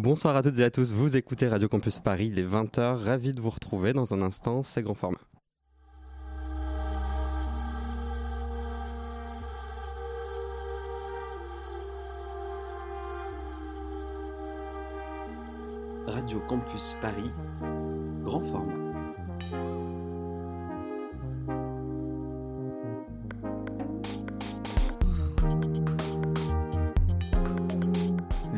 Bonsoir à toutes et à tous, vous écoutez Radio Campus Paris, les 20h, ravi de vous retrouver dans un instant, c'est grand format. Radio Campus Paris, grand format.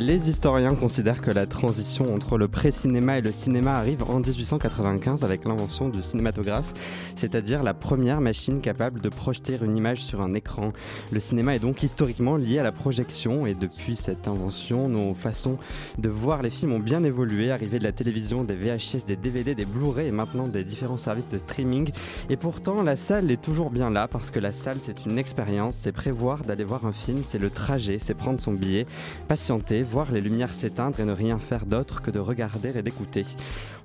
Les historiens considèrent que la transition entre le pré-cinéma et le cinéma arrive en 1895 avec l'invention du cinématographe, c'est-à-dire la première machine capable de projeter une image sur un écran. Le cinéma est donc historiquement lié à la projection et depuis cette invention, nos façons de voir les films ont bien évolué, arrivé de la télévision, des VHS, des DVD, des Blu-ray et maintenant des différents services de streaming. Et pourtant, la salle est toujours bien là parce que la salle c'est une expérience, c'est prévoir d'aller voir un film, c'est le trajet, c'est prendre son billet, patienter, voir les lumières s'éteindre et ne rien faire d'autre que de regarder et d'écouter.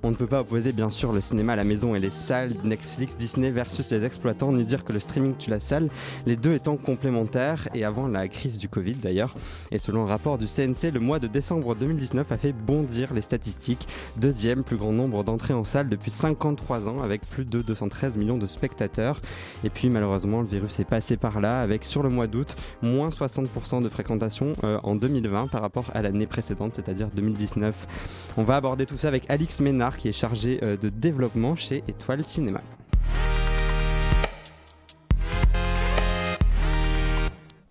On ne peut pas opposer bien sûr le cinéma à la maison et les salles, Netflix, Disney versus les exploitants, ni dire que le streaming tue la salle, les deux étant complémentaires et avant la crise du Covid d'ailleurs. Et selon un rapport du CNC, le mois de décembre 2019 a fait bondir les statistiques. Deuxième plus grand nombre d'entrées en salle depuis 53 ans avec plus de 213 millions de spectateurs. Et puis malheureusement le virus est passé par là avec sur le mois d'août moins 60% de fréquentation euh, en 2020 par rapport à l'année précédente, c'est-à-dire 2019. On va aborder tout ça avec Alix Ménard qui est chargé euh, de développement chez Étoile Cinéma.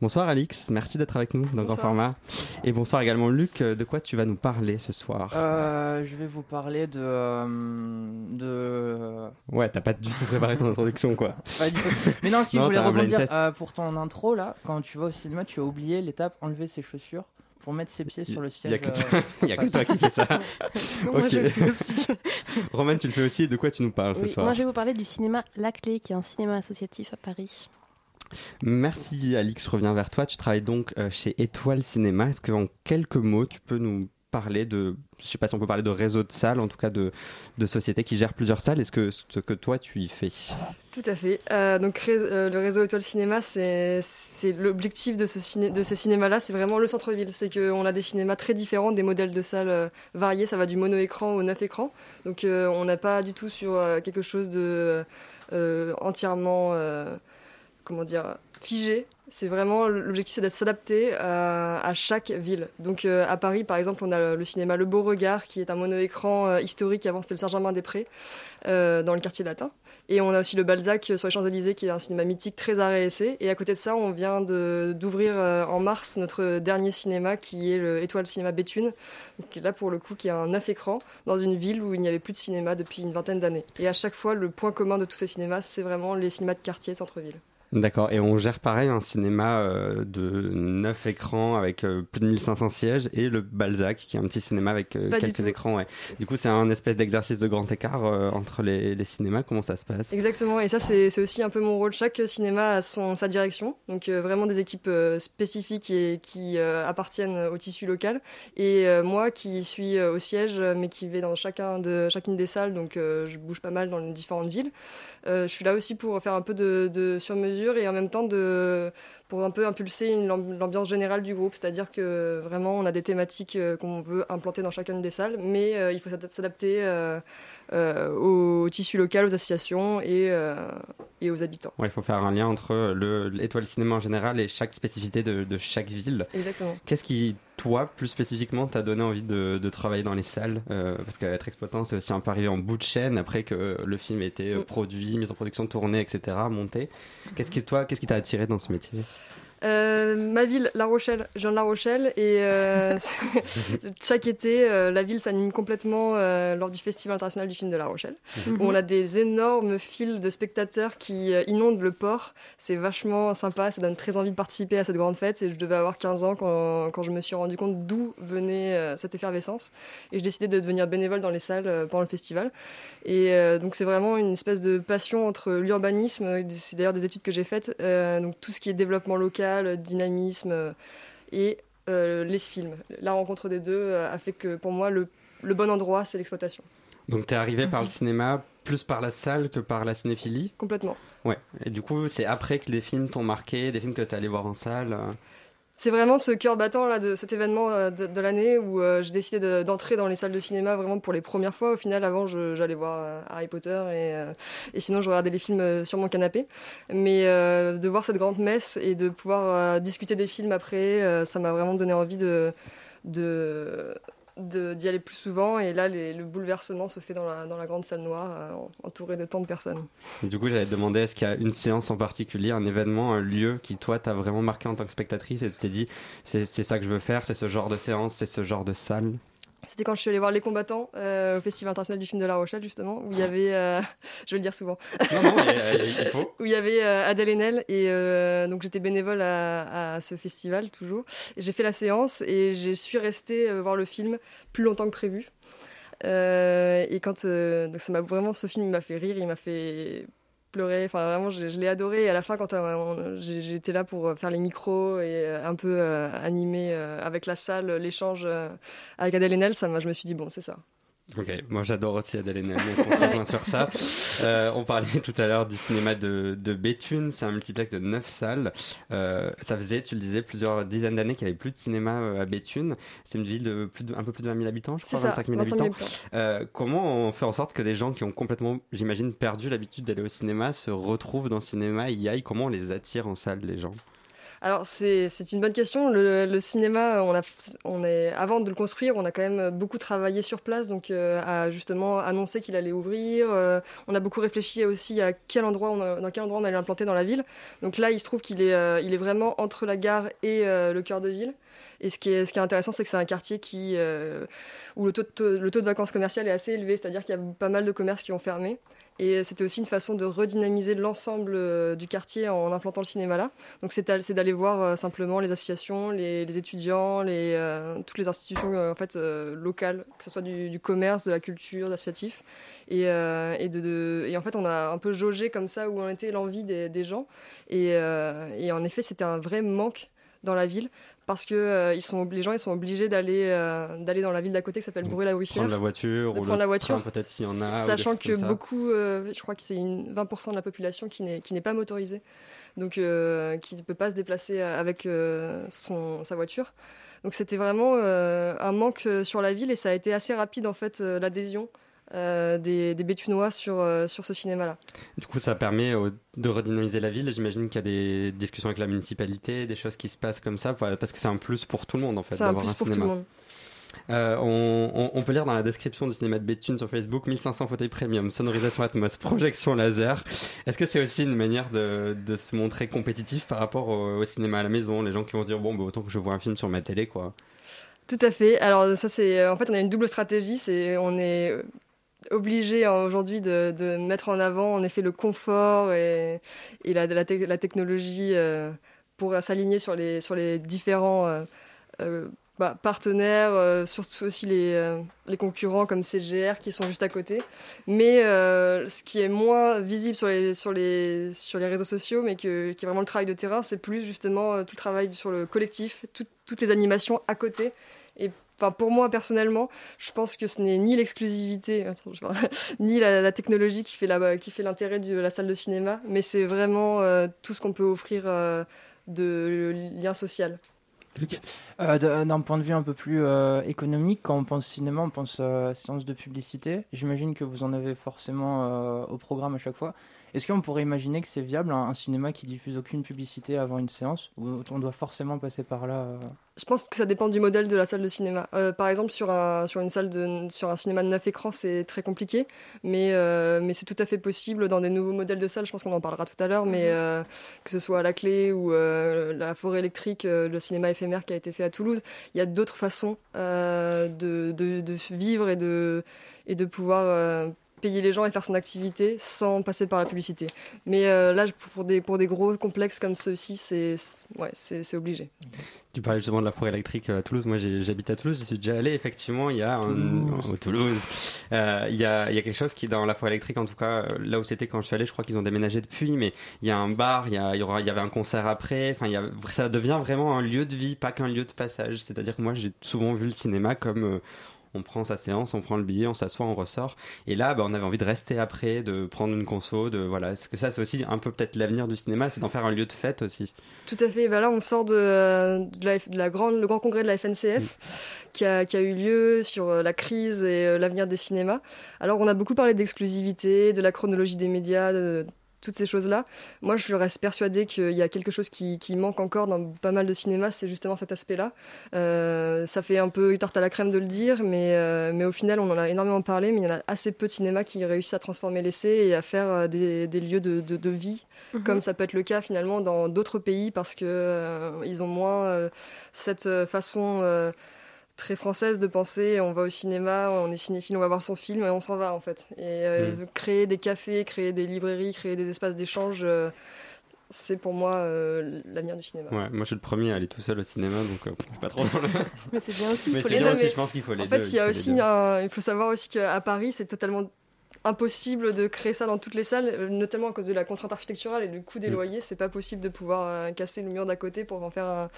Bonsoir Alix, merci d'être avec nous dans Grand Format. Et bonsoir également Luc, de quoi tu vas nous parler ce soir? Euh, Je vais vous parler de... Euh, de... Ouais, t'as pas du tout préparé ton introduction quoi. Pas du tout. Mais non, si je voulais rebondir euh, pour ton intro là, quand tu vas au cinéma, tu as oublié l'étape enlever ses chaussures pour mettre ses pieds sur le siège. Il n'y a, que toi qui fais ça. Moi, je le fais aussi. Romain, tu le fais aussi. De quoi tu nous parles ce soir Moi, je vais vous parler du cinéma La Clé, qui est un cinéma associatif à Paris. Merci Alix, je reviens vers toi. Tu travailles donc euh, chez Étoile Cinéma. Est-ce que en quelques mots, tu peux nous parler de, je sais pas si on peut parler de réseau de salles, en tout cas de, de sociétés qui gèrent plusieurs salles. Est-ce que ce que toi tu y fais? Tout à fait. Euh, donc euh, le réseau Étoile Cinéma, c'est l'objectif de, ce ciné, de ces cinémas-là, c'est vraiment le centre-ville. C'est qu'on a des cinémas très différents, des modèles de salles variés. Ça va du mono-écran au neuf écran. Donc on n'a pas du tout sur quelque chose de entièrement comment dire, figé. C'est vraiment l'objectif, c'est de s'adapter à, à, chaque ville. Donc euh, à Paris, par exemple, on a le, cinéma Le Beau Regard, qui est un mono-écran euh, historique. Avant, c'était le Saint-Germain-des-Prés, euh, dans le quartier latin. Et on a aussi le Balzac sur les Champs-Élysées, qui est un cinéma mythique très arrêt Et à côté de ça, on vient d'ouvrir en mars notre dernier cinéma, qui est le Étoile Cinéma Béthune. Là, pour le coup, qui a un neuf écran dans une ville où il n'y avait plus de cinéma depuis une vingtaine d'années. Et à chaque fois, le point commun de tous ces cinémas, c'est vraiment les cinémas de quartier, centre-ville. D'accord, et on gère pareil un cinéma euh, de 9 écrans avec euh, plus de 1500 sièges et le Balzac qui est un petit cinéma avec euh, quelques écrans. Ouais. Du coup, c'est un espèce d'exercice de grand écart entre les, les, cinémas. Comment ça se passe? Exactement, et ça, c'est aussi un peu mon rôle. Chaque cinéma a son, sa direction, donc vraiment des équipes spécifiques et qui appartiennent au tissu local. Et moi qui suis au siège, mais qui vais dans chacun de, chacune des salles, donc je bouge pas mal dans les différentes villes. Je suis là aussi pour faire un peu de, de sur-mesure et en même temps de, pour un peu impulser l'ambiance générale du groupe. C'est-à-dire que vraiment, on a des thématiques euh, qu'on veut implanter dans chacune des salles, mais euh, il faut s'adapter euh, au tissu local, aux associations et, et aux habitants. il faut faire un lien entre l'étoile cinéma en général et chaque spécificité de, de chaque ville. Exactement. Qu'est-ce qui toi, plus spécifiquement, t'as donné envie de, travailler dans les salles? Parce qu'être exploitant, c'est aussi un peu arrivé en bout de chaîne après que le film ait été mm. produit, mis en production, tourné, etc., monté. Qu'est-ce qui, toi, qu'est-ce qui t'a attiré dans ce métier? Euh, ma ville, La Rochelle, je viens de La Rochelle et euh, chaque été, euh, la ville s'anime complètement lors du Festival international du film de La Rochelle. Mhm. Où on a des énormes files de spectateurs qui inondent le port. C'est vachement sympa, ça donne très envie de participer à cette grande fête. Et je devais avoir 15 ans quand, quand je me suis rendu compte d'où venait cette effervescence. Et j'ai décidé de devenir bénévole dans les salles pendant le festival. Et donc c'est vraiment une espèce de passion entre l'urbanisme, c'est d'ailleurs des études que j'ai faites, donc tout ce qui est développement local le dynamisme euh, et euh, les films. La rencontre des deux euh, a fait que pour moi, le, bon endroit, c'est l'exploitation. Donc tu es arrivé par le mhm. cinéma plus par la salle que par la cinéphilie? Complètement. Ouais. Et du coup, c'est après que les films t'ont marqué, des films que tu es allé voir en salle c'est vraiment ce cœur battant là de cet événement euh, de, l'année où euh, j'ai décidé d'entrer dans les salles de cinéma vraiment pour les premières fois. Au final, avant, j'allais voir euh, Harry Potter et, sinon je regardais les films sur mon canapé. Mais de voir cette grande messe et de pouvoir discuter des films après, ça m'a vraiment donné envie de d'y aller plus souvent. Et là, le bouleversement se fait dans la, dans la grande salle noire, euh, entourée de tant de personnes. du coup, j'allais te demander, est-ce qu'il y a une séance en particulier, un événement, un lieu qui, toi, t'a vraiment marqué en tant que spectatrice et tu t'es dit, c'est ça que je veux faire, c'est ce genre de séance, c'est ce genre de salle? C'était quand je suis allée voir Les Combattants euh, au Festival international du film de La Rochelle, justement, où il y avait, euh, je vais le dire souvent, non, non, il faut. où il y avait euh, Adèle Haenel, et donc j'étais bénévole à, ce festival, toujours. J'ai fait la séance et je suis restée voir le film plus longtemps que prévu. et quand donc ça m'a vraiment, ce film m'a fait rire, il m'a fait vraiment, je, l'ai adoré. Et à la fin, quand euh, j'étais là pour faire les micros et euh, un peu euh, animer avec la salle l'échange avec Adèle Haenel, ça, je me suis dit, bon, c'est ça. Ok, moi j'adore aussi Adèle Haenel, on sur ça. Euh, on parlait tout à l'heure du cinéma de, de Béthune, c'est un multiplex de 9 salles. Euh, ça faisait, tu le disais, plusieurs dizaines d'années qu'il n'y avait plus de cinéma euh, à Béthune. C'est une ville de plus de, un peu plus de 20 000 habitants, je crois, 25 000 habitants. comment on fait en sorte que des gens qui ont complètement, j'imagine, perdu l'habitude d'aller au cinéma se retrouvent dans le cinéma et y aillent? Comment on les attire en salle, les gens? Alors c'est une bonne question. Le, cinéma, on a, on est, avant de le construire, on a quand même beaucoup travaillé sur place, donc euh, à justement annoncer qu'il allait ouvrir. Euh, on a beaucoup réfléchi aussi à quel endroit on dans quel endroit on allait l'implanter dans la ville. Donc là, il se trouve qu'il est, euh, est vraiment entre la gare et le cœur de ville. Et ce qui est, ce qui est intéressant, c'est que c'est un quartier qui, où le taux, de, le taux de vacances commerciales est assez élevé, c'est-à-dire qu'il y a pas mal de commerces qui ont fermé. Et c'était aussi une façon de redynamiser l'ensemble euh, du quartier en implantant le cinéma là. Donc c'est d'aller voir euh, simplement les associations, les, étudiants, les, euh, toutes les institutions en fait, locales, que ce soit du, commerce, de la culture, d'associatifs. Et, et, de, et, en fait, on a un peu jaugé comme ça où en était l'envie des, des, gens. Et, et en effet, c'était un vrai manque dans la ville parce que euh, ils sont, les gens ils sont obligés d'aller euh, d'aller dans la ville d'à côté qui s'appelle bruy la rouissière Prendre la voiture, prendre la voiture, peut-être s'il y en a. Sachant que beaucoup, euh, je crois que c'est 20% de la population qui n'est qui n'est pas motorisée, donc qui ne peut pas se déplacer avec son sa voiture. Donc c'était vraiment un manque sur la ville et ça a été assez rapide en fait l'adhésion. Euh, des, des, Béthunois sur, euh, sur ce cinéma-là. Du coup, ça permet de redynamiser la ville. J'imagine qu'il y a des discussions avec la municipalité, des choses qui se passent comme ça, parce que c'est un plus pour tout le monde en fait d'avoir un, plus pour Tout le monde. Euh, on, on, peut lire dans la description du cinéma de Béthune sur Facebook 1500 fauteuils premium, sonorisation Atmos, projection laser. Est-ce que c'est aussi une manière de, de, se montrer compétitif par rapport au, cinéma à la maison? Les gens qui vont se dire bon, bah, autant que je vois un film sur ma télé, quoi. Tout à fait. Alors ça c'est en fait on a une double stratégie. C'est on est obligé hein, aujourd'hui de, mettre en avant en effet le confort et, la, la, technologie euh, pour s'aligner sur les, différents euh, euh, bah, partenaires, surtout aussi les, les, concurrents comme CGR qui sont juste à côté. Mais ce qui est moins visible sur les, réseaux sociaux, mais qui est vraiment le travail de terrain, c'est plus justement tout le travail sur le collectif, toutes les animations à côté. Enfin, pour moi personnellement, je pense que ce n'est ni l'exclusivité, ni la, technologie qui fait, l'intérêt de la salle de cinéma, mais c'est vraiment euh, tout ce qu'on peut offrir euh, de lien social. Euh, d'un point de vue un peu plus économique, quand on pense cinéma, on pense séance de publicité. J'imagine que vous en avez forcément au programme à chaque fois. Est-ce qu'on pourrait imaginer que c'est viable un, cinéma qui diffuse aucune publicité avant une séance ou on doit forcément passer par là je pense que ça dépend du modèle de la salle de cinéma. Euh, par exemple, sur un, sur une salle de, sur un cinéma de 9 écrans, c'est très compliqué, mais, euh, mais c'est tout à fait possible dans des nouveaux modèles de salles. Je pense qu'on en parlera tout à l'heure, mais mhm. euh, que ce soit à la clé ou la forêt électrique, le cinéma éphémère qui a été fait à Toulouse, il y a d'autres façons de, de, de, vivre et de, et de pouvoir payer les gens et faire son activité sans passer par la publicité. Mais euh, là, pour des, pour des gros complexes comme ceux-ci, c'est ouais, c'est obligé. Tu parlais justement de la forêt électrique euh, à Toulouse. Moi, j'habite à Toulouse. Je suis déjà allé. Effectivement, il y a un, Toulouse. Toulouse. Euh, il, y a, il y a quelque chose qui, dans la forêt électrique, en tout cas, là où c'était quand je suis allé, je crois qu'ils ont déménagé depuis, mais il y a un bar, il y, a, il y, aura, il y avait un concert après. Enfin, il y a, ça devient vraiment un lieu de vie, pas qu'un lieu de passage. C'est-à-dire que moi, j'ai souvent vu le cinéma comme on prend sa séance, on prend le billet, on s'assoit, on ressort. Et là, bah, on avait envie de rester après, de prendre une conso, de voilà. Est-ce que ça, c'est aussi un peu peut-être l'avenir du cinéma, c'est d'en faire un lieu de fête aussi. Tout à fait. Bah là, on sort de, de, la, grande, le grand congrès de la FNCF qui, a, qui, a, eu lieu sur la crise et l'avenir des cinémas. Alors, on a beaucoup parlé d'exclusivité, de la chronologie des médias, de, toutes ces choses-là. Moi, je reste persuadée qu'il y a quelque chose qui, manque encore dans pas mal de cinéma, c'est justement cet aspect-là. Euh, ça fait un peu tarte à la crème de le dire, mais, euh, mais au final, on en a énormément parlé, mais il y en a assez peu de cinéma qui réussissent à transformer l'essai et à faire euh, des, lieux de, de, vie, mhm. comme ça peut être le cas finalement dans d'autres pays, parce qu'ils ils ont moins cette façon très française de penser on va au cinéma, on est cinéphile, on va voir son film et on s'en va en fait. Et euh, mm. créer des cafés, créer des librairies, créer des espaces d'échange, euh, c'est pour moi euh, l'avenir du cinéma. Ouais, moi je suis le premier à aller tout seul au cinéma donc pas trop Mais c'est bien aussi, il faut les deux. je pense qu'il faut les En fait, il y a aussi il faut savoir aussi qu'à Paris, c'est totalement impossible de créer ça dans toutes les salles, euh, notamment à cause de la contrainte architecturale et du coût des mm. loyers. C'est pas possible de pouvoir euh, casser le mur d'à côté pour en faire un,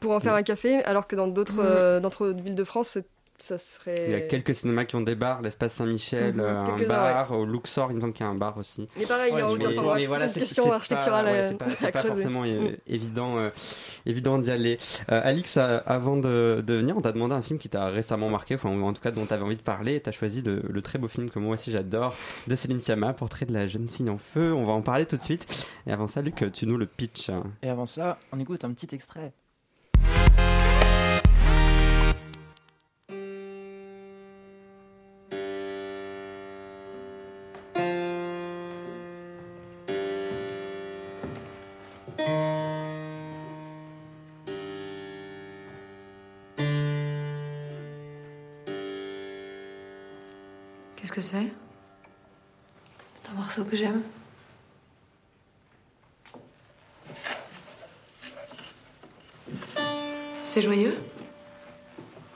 pour en faire mm. un café, alors que dans d'autres mm. euh, villes de France, c'est il y a quelques cinémas qui ont des bars, l'espace Saint-Michel, mhm, euh, un bar, au Luxor, il me semble qu'il y a un bar aussi. Mais pareil, il y a autant voilà, c'est une question architecturale. c'est pas, forcément mm. évident, euh, évident d'y aller. Euh, Alix, avant de, de, venir, on t'a demandé un film qui t'a récemment marqué, enfin, en tout cas dont tu avais envie de parler, et tu as choisi le, le, très beau film que moi aussi j'adore, de Céline Sciamma, Portrait de la jeune fille en feu. On va en parler tout de suite. Et avant ça, Luc, tu nous le pitch. Et avant ça, on écoute un petit extrait. Que j'aime. C'est joyeux?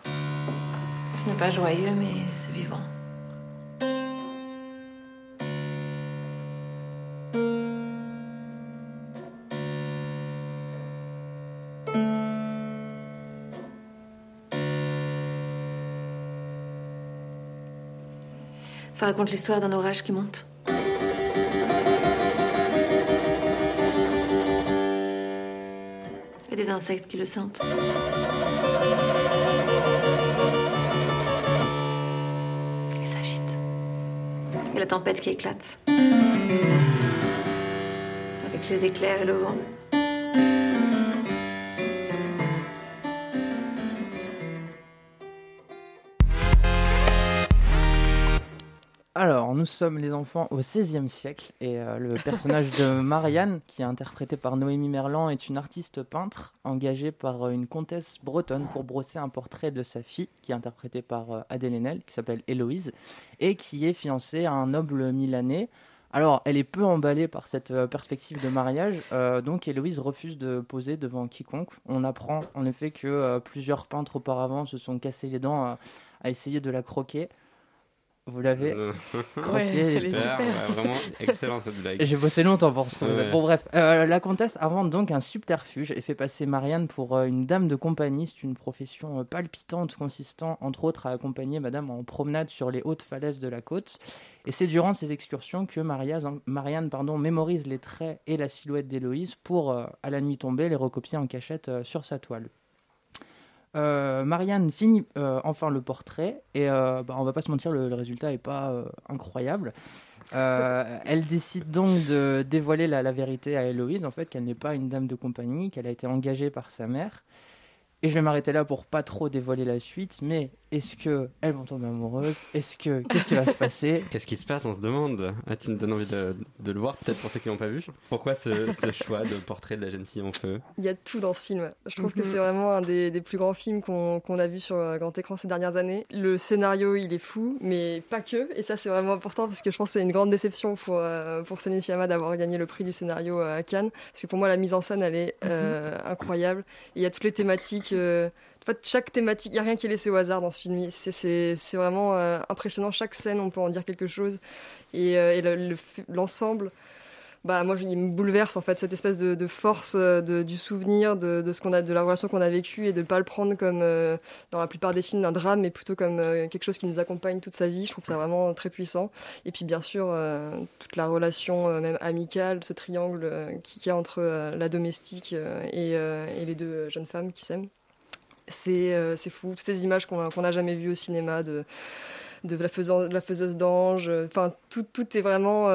Ce n'est pas joyeux, mais c'est vivant. Ça raconte l'histoire d'un orage qui monte. Des insectes qui le sentent. Et s'agite. Et la tempête qui éclate. Avec les éclairs et le vent. Nous sommes les enfants au XVIe siècle et euh, le personnage de Marianne, qui est interprété par Noémie Merlan, est une artiste peintre engagée par euh, une comtesse bretonne pour brosser un portrait de sa fille, qui est interprétée par euh, Adèle Haenel, qui s'appelle Héloïse, et qui est fiancée à un noble milanais. Alors, elle est peu emballée par cette perspective de mariage, donc Héloïse refuse de poser devant quiconque. On apprend en effet que plusieurs peintres auparavant se sont cassés les dents à essayer de la croquer. Vous l'avez euh, ouais, elle est super. vraiment excellent cette blague. J'ai bossé longtemps pour ce ouais. Bon bref, euh, la comtesse invente donc un subterfuge et fait passer Marianne pour euh, une dame de compagnie. C'est une profession palpitante consistant entre autres à accompagner madame en promenade sur les hautes falaises de la côte. Et c'est durant ces excursions que Marianne pardon, mémorise les traits et la silhouette d'Héloïse pour, à la nuit tombée, les recopier en cachette sur sa toile. Euh, Marianne finit euh, enfin le portrait et euh, bah, on va pas se mentir, le, résultat est pas incroyable. elle décide donc de dévoiler la, la, vérité à Héloïse, en fait, qu'elle n'est pas une dame de compagnie, qu'elle a été engagée par sa mère. Et je vais m'arrêter là pour pas trop dévoiler la suite, mais est-ce que elles vont tomber amoureuses? Est-ce que qu'est-ce qui va se passer? Qu'est-ce qui se passe? On se demande. Ah, tu nous donnes envie de, de le voir, peut-être pour ceux qui l'ont pas vu. Pourquoi ce, ce, choix de portrait de la jeune fille en feu? Il y a tout dans ce film. Je trouve que mhm. c'est vraiment un des, des, plus grands films qu'on a vu sur euh, grand écran ces dernières années. Le scénario, il est fou, mais pas que. Et ça, c'est vraiment important parce que je pense que c'est une grande déception pour euh, pour d'avoir gagné le prix du scénario euh, à Cannes. Parce que pour moi, la mise en scène, elle est euh, mhm. incroyable. il y a toutes les thématiques fait, chaque thématique, il n'y a rien qui est laissé au hasard dans ce film. C'est vraiment euh, impressionnant. Chaque scène, on peut en dire quelque chose. Et, euh, l'ensemble bah moi il me bouleverse en fait cette espèce de, force euh, du souvenir de, ce a de la relation qu'on a vécue et de pas le prendre comme dans la plupart des films d'un drame mais plutôt comme quelque chose qui nous accompagne toute sa vie je trouve ça vraiment très puissant et puis bien sûr toute la relation même amicale ce triangle qui y a entre la domestique et, les deux jeunes femmes qui s'aiment c'est c'est fou toutes ces images qu'on n'a jamais vues au cinéma de de la, faiseuse, la faiseuse d'ange enfin tout, tout est vraiment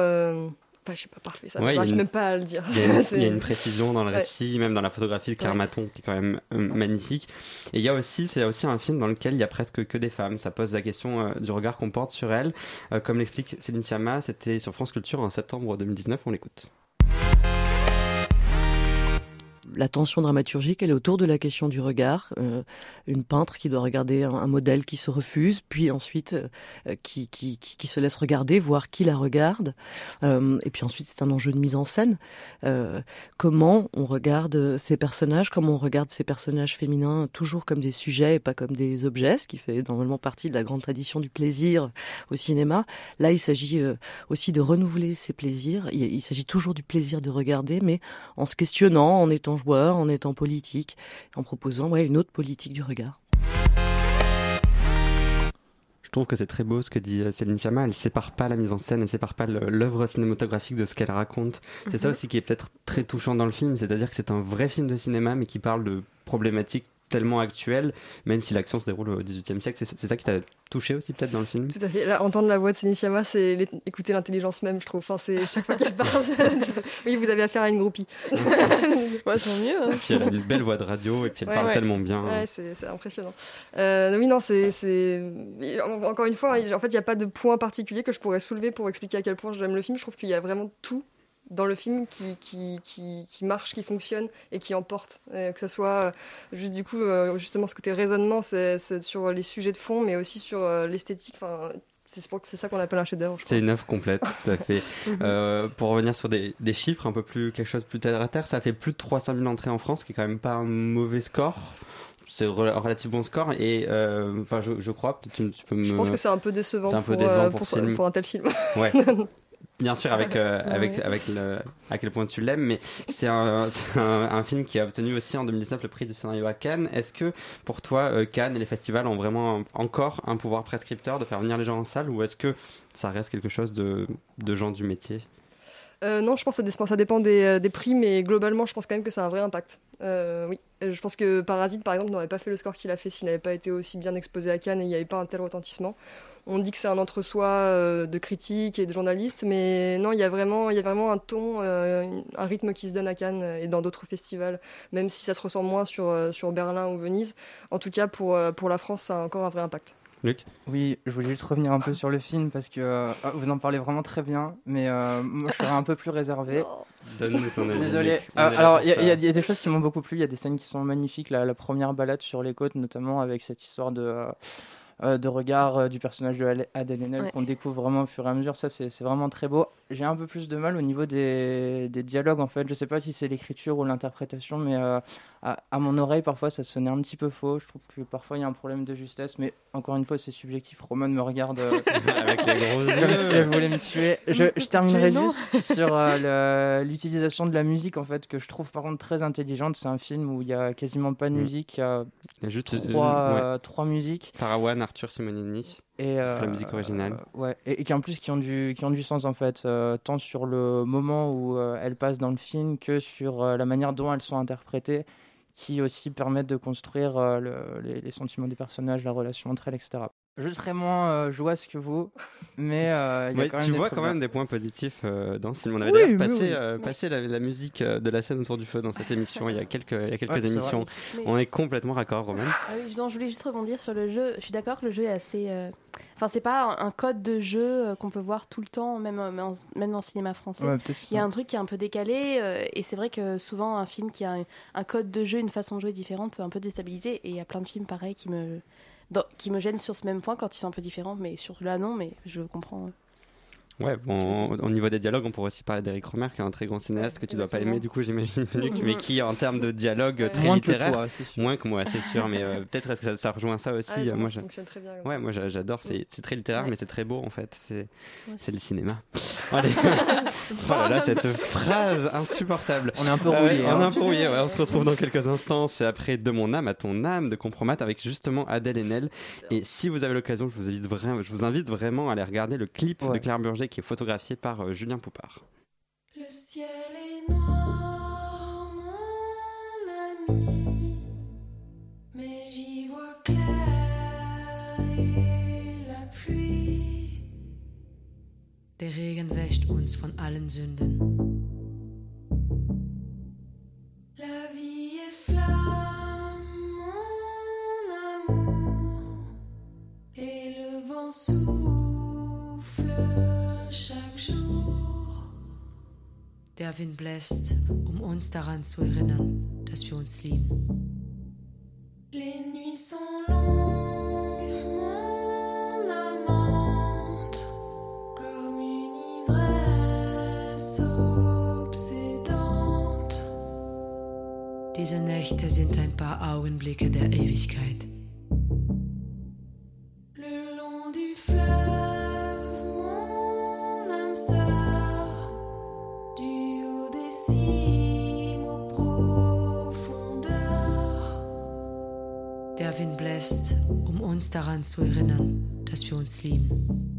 je sais pas, parfait, ça. Ouais, j'arrive même pas à le dire. Il y, a une, précision dans le récit, même dans la photographie de Claire Maton, qui est quand même euh, magnifique. Et il y a aussi, c'est aussi un film dans lequel il y a presque que des femmes. Ça pose la question euh, du regard qu'on porte sur elles. Euh, comme l'explique Céline Sciamma, c'était sur France Culture en septembre 2019. On l'écoute la tension dramaturgique, elle est autour de la question du regard. Euh, une peintre qui doit regarder un, modèle qui se refuse, puis ensuite euh, qui, qui, qui, se laisse regarder, voir qui la regarde. Euh, et puis ensuite, c'est un enjeu de mise en scène. comment on regarde ces personnages, comment on regarde ces personnages féminins toujours comme des sujets et pas comme des objets, ce qui fait normalement partie de la grande tradition du plaisir au cinéma. Là, il s'agit aussi de renouveler ces plaisirs. Il s'agit toujours du plaisir de regarder, mais en se questionnant, en étant en étant politique, en proposant ouais, une autre politique du regard. Je trouve que c'est très beau ce que dit euh, Céline Sciamma. Elle sépare pas la mise en scène, elle sépare pas l'œuvre cinématographique de ce qu'elle raconte. C'est ça mhm. aussi qui est peut-être très touchant dans le film, c'est-à-dire que c'est un vrai film de cinéma, mais qui parle de problématiques tellement actuel, même si l'action se déroule au XVIIIe siècle. C'est ça qui t'a touché aussi peut-être dans le film? Tout à fait. entendre la voix de Senishiyama, c'est écouter l'intelligence même, je trouve. Enfin, c'est chaque fois qu'elle parle, oui, vous avez affaire à une groupie. ouais, c'est mieux. Hein. Puis elle a une belle voix de radio et puis elle parle tellement bien. Ouais, c'est impressionnant. Euh, oui, non, c'est encore une fois, en fait, il n'y a pas de point particulier que je pourrais soulever pour expliquer à quel point j'aime le film. Je trouve qu'il y a vraiment tout dans le film qui, qui, qui, qui, marche, qui fonctionne et qui emporte. que ce soit, juste, du coup, euh, justement, ce côté raisonnement, c'est sur les sujets de fond, mais aussi sur euh, l'esthétique. C'est ça qu'on appelle un chef-d'œuvre. C'est une œuvre complète, tout à fait. Euh, pour revenir sur des, des, chiffres, un peu plus quelque chose de plus terre à terre, ça fait plus de 300 000 entrées en France, qui est quand même pas un mauvais score. C'est un relativement bon score et euh, enfin je, je, crois tu, tu peux me... Je pense que c'est un peu décevant, un peu décevant pour, pour, pour, un tel film. Ouais. Bien sûr, avec, euh, avec, avec le, à quel point tu l'aimes, mais c'est un, un, film qui a obtenu aussi en 2019 le prix du scénario à Cannes. Est-ce que pour toi, euh, Cannes et les festivals ont vraiment encore un pouvoir prescripteur de faire venir les gens en salle ou est-ce que ça reste quelque chose de, de gens du métier? Euh, non, je pense que ça dépend des, des, prix, mais globalement, je pense quand même que ça a un vrai impact. oui, je pense que Parasite, par exemple, n'aurait pas fait le score qu'il a fait s'il n'avait pas été aussi bien exposé à Cannes et il n'y avait pas un tel retentissement on dit que c'est un entre-soi euh, de critiques et de journalistes, mais non, il y a vraiment, il y a vraiment un ton, euh, un rythme qui se donne à Cannes et dans d'autres festivals, même si ça se ressent moins sur, euh, sur Berlin ou Venise. En tout cas, pour, pour la France, ça a encore un vrai impact. Luc? Oui, je voulais juste revenir un peu sur le film parce que vous en parlez vraiment très bien, mais moi je serais un peu plus réservé. Donne-nous ton avis. Désolé. alors, il y, a des choses qui m'ont beaucoup plu. Il y a des scènes qui sont magnifiques. La, la, première balade sur les côtes, notamment avec cette histoire de euh, de regard euh, du personnage de Adèle Haenel qu'on découvre vraiment au fur et à mesure. Ça, c'est vraiment très beau. J'ai un peu plus de mal au niveau des, dialogues, en fait. Je sais pas si c'est l'écriture ou l'interprétation, mais euh, à, mon oreille, parfois, ça sonnait un petit peu faux. Je trouve que parfois, il y a un problème de justesse, mais encore une fois, c'est subjectif. Roman me regarde avec les gros yeux. Comme si elle voulait me tuer. Je, je terminerai juste sur l'utilisation de la musique, en fait, que je trouve par contre très intelligente. C'est un film où il y a quasiment pas de mm. musique. Il y a, juste trois, trois musiques. Parawan, Arthur Simonini. Et la musique originale. Euh, ouais, et, qui en plus qui ont du qui ont du sens en fait, euh, tant sur le moment où euh, elles passent dans le film que sur la manière dont elles sont interprétées, qui aussi permettent de construire les, les, sentiments des personnages, la relation entre elles, etc. Je serais moins euh, joyeuse que vous, mais euh, y a quand même tu vois quand même des points positifs euh, dans ce film. On avait d'ailleurs passé, euh, passé la, musique de la scène autour du feu dans cette émission il y a quelques, il y a quelques émissions. On est complètement raccord, Romain. Ah oui, je voulais juste rebondir sur le jeu. Je suis d'accord que le jeu est assez. Enfin, c'est pas un, code de jeu qu'on peut voir tout le temps, même, même dans le cinéma français. il y a un truc qui est un peu décalé, et c'est vrai que souvent un film qui a un, un, code de jeu, une façon de jouer différente peut un peu déstabiliser. Et il y a plein de films pareils qui me qui me gênent sur ce même point quand ils sont un peu différents, mais sur là non, mais je comprends. Ouais, au niveau des dialogues, on pourrait aussi parler d'Eric Romer, qui est un très grand cinéaste que tu dois pas aimer, du coup, j'imagine, mais qui, en termes de dialogue très moins littéraire, que moins que moi, c'est sûr, mais euh, peut-être est-ce que ça, rejoint ça aussi. Ah, moi, ça fonctionne très bien. Ouais, moi j'adore, c'est très littéraire, mais c'est très beau en fait. C'est le cinéma. Allez. oh là là, cette phrase insupportable. On est un peu rouillé. on est un peu rouillé, on se retrouve dans quelques instants. C'est après De mon âme à ton âme de Compromat avec justement Adèle Haenel. Et si vous avez l'occasion, je vous invite vraiment, je vous invite vraiment à aller regarder le clip de Claire Burger qui est photographié par euh, Julien Poupard. Le ciel est noir, mon ami, mais j'y vois clair et la pluie. Der Regen wäscht uns von allen Sünden. Der Wind bläst, um uns daran zu erinnern, dass wir uns lieben. Les nuits sont longues, mon amante, comme une ivresse obsédante. Diese Nächte sind ein paar Augenblicke der Ewigkeit. Daran zu erinnern, dass wir uns lieben.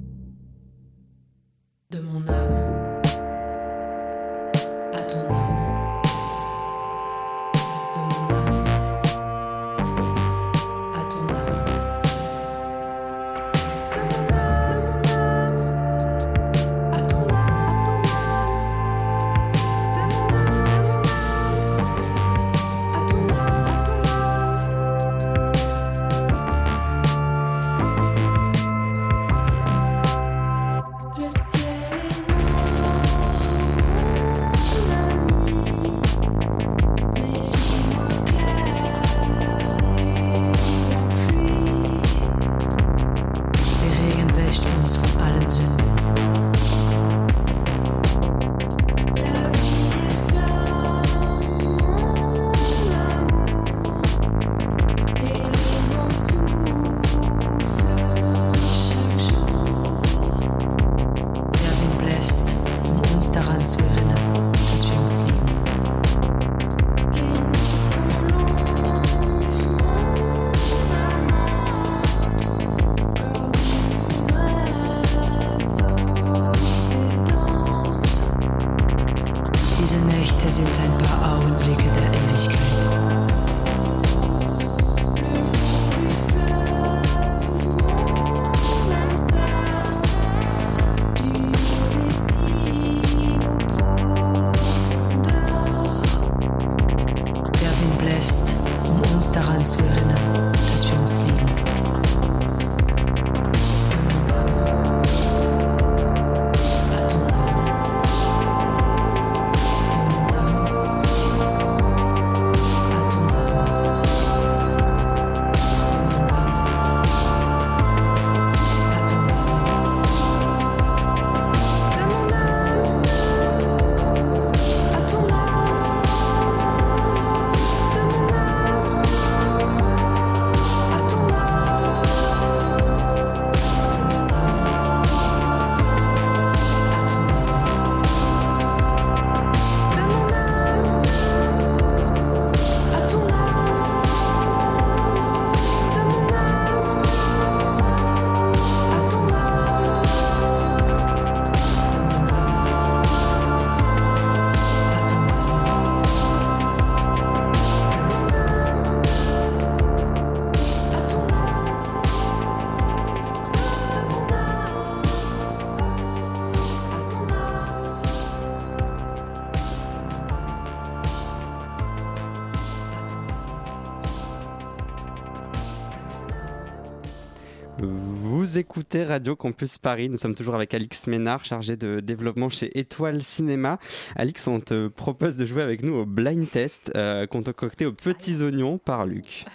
Écoutez Radio Campus Paris. Nous sommes toujours avec Alix Ménard, chargé de développement chez Étoile Cinéma. Alix, on te propose de jouer avec nous au blind test, euh, concocté aux petits oignons par Luc.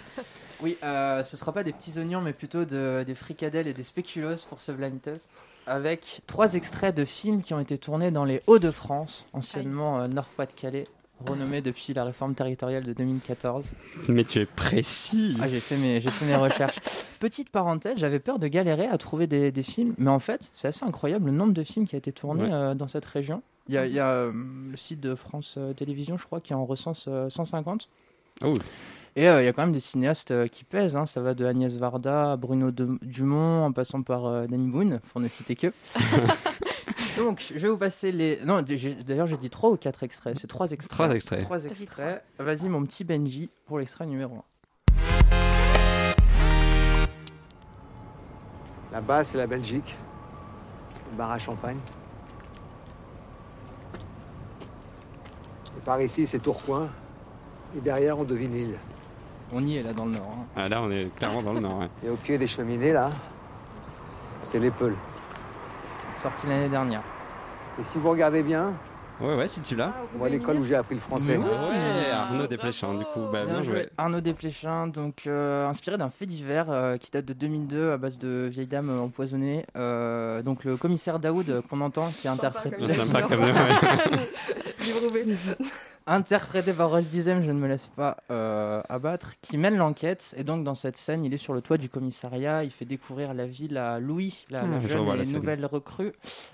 Oui, euh, ce sera pas des petits oignons, mais plutôt de, des fricadelles et des spéculoos pour ce blind test. Avec trois extraits de films qui ont été tournés dans les Hauts-de-France, anciennement euh, Nord-Pas-de-Calais, renommé depuis la réforme territoriale de 2014. Mais tu es précis. Ah, j'ai fait mes, j'ai fait mes recherches. Petite parenthèse, j'avais peur de galérer à trouver des, des films, mais en fait, c'est assez incroyable le nombre de films qui a été tourné Ouais. euh, dans cette région. Il y a, il y a, euh, le site de France euh, Télévisions, je crois, qui en recense euh, 150. Oh. Et euh, il y a quand même des cinéastes euh, qui pèsent. hein. Ça va de Agnès Varda à Bruno de- Dumont, en passant par euh, Danny Boone, pour ne citer que. Donc, je vais vous passer les. Non, d'ailleurs, j'ai dit trois ou quatre extraits. C'est trois extraits. Trois extraits. Trois dit extraits. Vas-y, mon petit Benji, pour l'extrait numéro 1. Là-bas, c'est la Belgique. Le bar à champagne. Et par ici, c'est Tourcoing. Et derrière, on devine l'île. On y est là dans le nord. hein. Ah, là, on est clairement dans le nord. ouais. Et au pied des cheminées, là, c'est l'Épeule. Sorti l'année dernière. Et si vous regardez bien, Ouais, ouais, si tu l'as. on voit l'école où j'ai appris le français. Ah ouais, Arnaud Desplechin, du coup. Bah, bien joué. Arnaud Desplechin, donc euh, inspiré d'un fait divers euh, qui date de 2002 à base de vieilles dames euh, empoisonnées. Euh, donc le commissaire Daoud qu'on entend qui est interprété, comme Sympa ouais. Interprété par Roche Dizem, je ne me laisse pas euh, abattre, qui mène l'enquête. Et donc dans cette scène, il est sur le toit du commissariat, il fait découvrir la ville à Louis, la, Ah, je jeune et nouvelle recrue,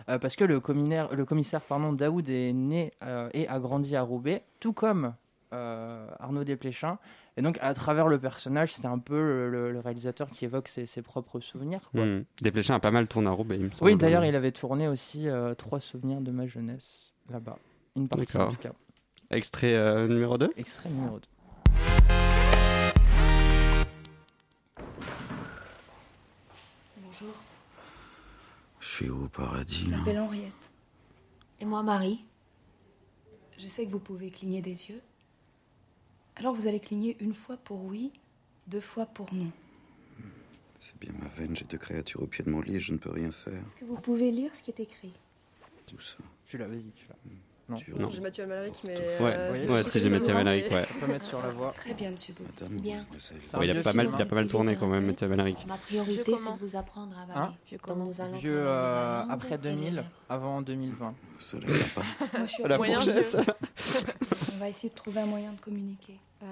euh, parce que le commissaire, le commissaire pardon, Daoud est né euh, et a grandi à Roubaix, tout comme euh, Arnaud Desplechin. Et donc à travers le personnage, c'est un peu le, le- le réalisateur qui évoque ses, ses propres souvenirs. quoi. Hmm. Desplechin a pas mal tourné à Roubaix, il me semble. Oui, d'ailleurs, il avait tourné aussi euh, trois souvenirs de ma jeunesse là-bas. Une partie en D'accord. tout cas. Extrait euh, numéro 2 Extrait numéro 2. Bonjour, Je suis au paradis, je m'appelle Henriette. Et moi, Marie Je sais que vous pouvez cligner des yeux. Alors vous allez cligner une fois pour oui, deux fois pour non. C'est bien ma veine, j'ai deux créatures au pied de mon lit et je ne peux rien faire. Est-ce que vous pouvez lire ce qui est écrit? Tout ça. Tu l'as, vas-y, tu l'as. Non. Non. J'ai Mathieu Amalric, mais. Ouais, euh, ouais, c'est Mathieu Amalric, ouais. On peut mettre sur la voie. Très bien, monsieur Beau. Madame, Bien. Ouais, il, a pas mal, il a pas mal tourné quand même, Mathieu Amalric. Ma priorité, c'est de vous apprendre à avaler. Hein Vieux Donc nous euh, après et les 2000, lèvres. avant 2020. Ça l'air sympa. Moi, je suis La. On va essayer de trouver un moyen de communiquer Euh,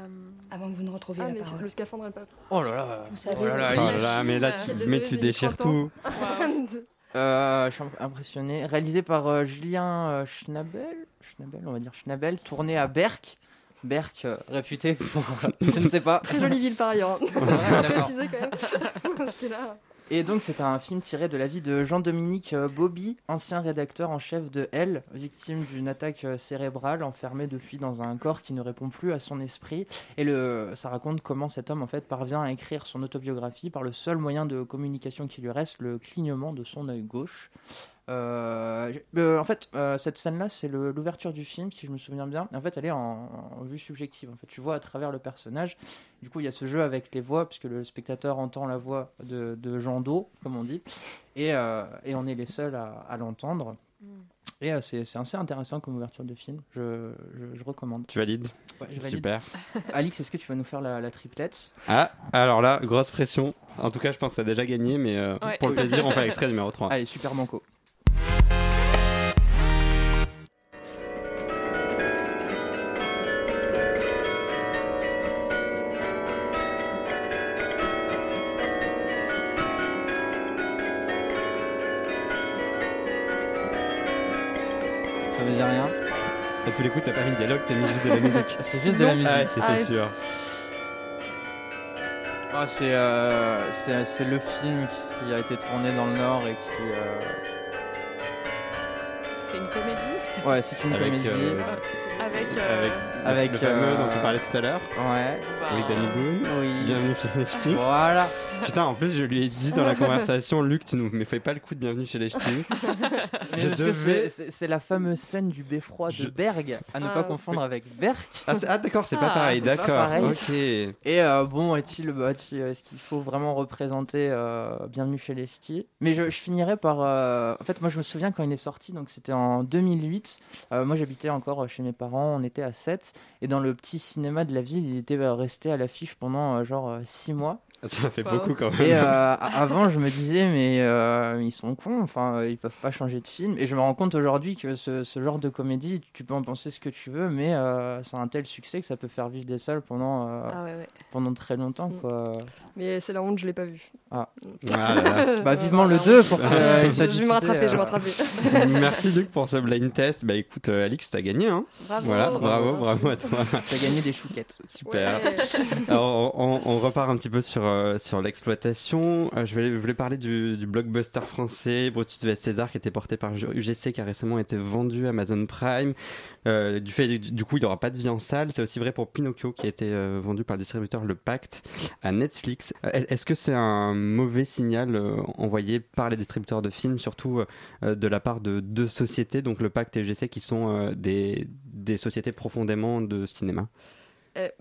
avant que vous ne retrouviez Ah, la mais parole. le scaphandre est pas. Oh là là Vous savez, Oh là là, Oh il- là là, mais là, tu, mais tu déchires 30 ans. tout. Euh, je suis impressionné. Réalisé par euh, Julien euh, Schnabel, Schnabel, on va dire Schnabel, tourné à Berck. Berck, euh, réputé pour. je ne sais pas. Très jolie ville par ailleurs. préciser quand même. Là. Et donc, c'est un film tiré de la vie de Jean-Dominique euh, Bobby, ancien rédacteur en chef de Elle, victime d'une attaque euh, cérébrale, enfermé depuis dans un corps qui ne répond plus à son esprit. Et le, ça raconte comment cet homme en fait parvient à écrire son autobiographie par le seul moyen de communication qui lui reste, le clignement de son œil gauche. Euh, euh, en fait, euh, cette scène-là, c'est l'ouverture du film, si je me souviens bien. En fait, elle est en, en vue subjective. En fait, tu vois à travers le personnage. Du coup, il y a ce jeu avec les voix, puisque le spectateur entend la voix de, de Jean Do, comme on dit, et, euh, et on est les seuls à, à l'entendre. Et euh, c'est assez intéressant comme ouverture de film. Je, je, je recommande. Tu valides Ouais, je valide. Super. Alix, est-ce que tu vas nous faire la, la triplette? Ah, alors là, grosse pression. En tout cas, je pense que ça a déjà gagné, mais euh, Ouais. pour le plaisir, on fait l'extrait numéro 3. Allez, super banco. Les coups, t'as pas mis de dialogue, t'as mis juste de la musique. C'est juste de la musique. Ah ouais, c'était Ah ouais. sûr. Ah, c'est euh, c'est c'est le film qui a été tourné dans le Nord et qui. euh, C'est une comédie Ouais, c'est une Avec, comédie. euh, avec. euh, Avec, Avec, le fameux euh, dont tu parlais tout à l'heure. Ouais. bah, Avec Danny Boone. Oui. Bienvenue chez les Ch'tis. Voilà. Putain, en plus, je lui ai dit dans la conversation, Luc, tu nous mais fais pas le coup de bienvenue chez les Ch'tis. Devais- c'est- la fameuse scène du beffroi de Je- Berg, à ne Ah, pas confondre avec Berck. Ah, ah, d'accord, c'est pas Ah, pareil, pas d'accord. pareil. Ok. Et euh, bon, est-il, bah, est-ce qu'il faut vraiment représenter euh, Bienvenue chez les Ch'tis? Mais je, je finirai par. euh, En fait, moi, je me souviens quand il est sorti, donc c'était en, en 2008. moi, j'habitais encore chez mes parents, on était à 7. Et dans le petit cinéma de la ville, il était resté à l'affiche pendant genre 6 mois. Ça fait beaucoup quand même. Et euh, avant, je me disais, mais euh, ils sont cons, enfin, ils peuvent pas changer de film. Et je me rends compte aujourd'hui que ce, ce, genre de comédie, tu peux en penser ce que tu veux, mais euh, c'est un tel succès que ça peut faire vivre des salles pendant, ah pendant très longtemps. Mm. Quoi. Mais c'est la honte, je l'ai pas vu. Ah. ah bah, vivement le 2 pour que je, je vais me rattraper, je vais me rattraper. Merci Luc pour ce blind test. Bah écoute, Alix, t'as gagné. Hein bravo. Voilà, bravo, bravo à toi. T'as gagné des chouquettes. Super. Alors, on, on, repart un petit peu sur euh, sur l'exploitation. Euh, je, voulais, parler du, blockbuster français Brutus vs César qui était porté par UGC qui a récemment été vendu à Amazon Prime. Euh, du fait du, coup il n'y aura pas de vie en salle. C'est aussi vrai pour Pinocchio qui a été vendu par le distributeur Le Pacte à Netflix. Est-ce que c'est un mauvais signal envoyé par les distributeurs de films, surtout de la part de deux sociétés, donc Le Pacte et UGC qui sont des, sociétés profondément de cinéma?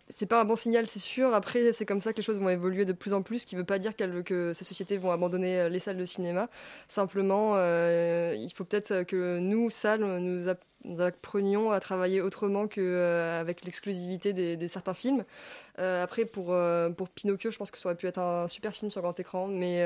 C'est pas un bon signal, c'est sûr. Après, c'est comme ça que les choses vont évoluer de plus en plus, ce qui ne veut pas dire que ces sociétés vont abandonner euh, les salles de cinéma. Simplement, euh, il faut peut-être que nous, salles, nous, apprenions à travailler autrement qu'avec l'exclusivité des, certains films. après, pour, pour Pinocchio, je pense que ça aurait pu être un super film sur grand écran, mais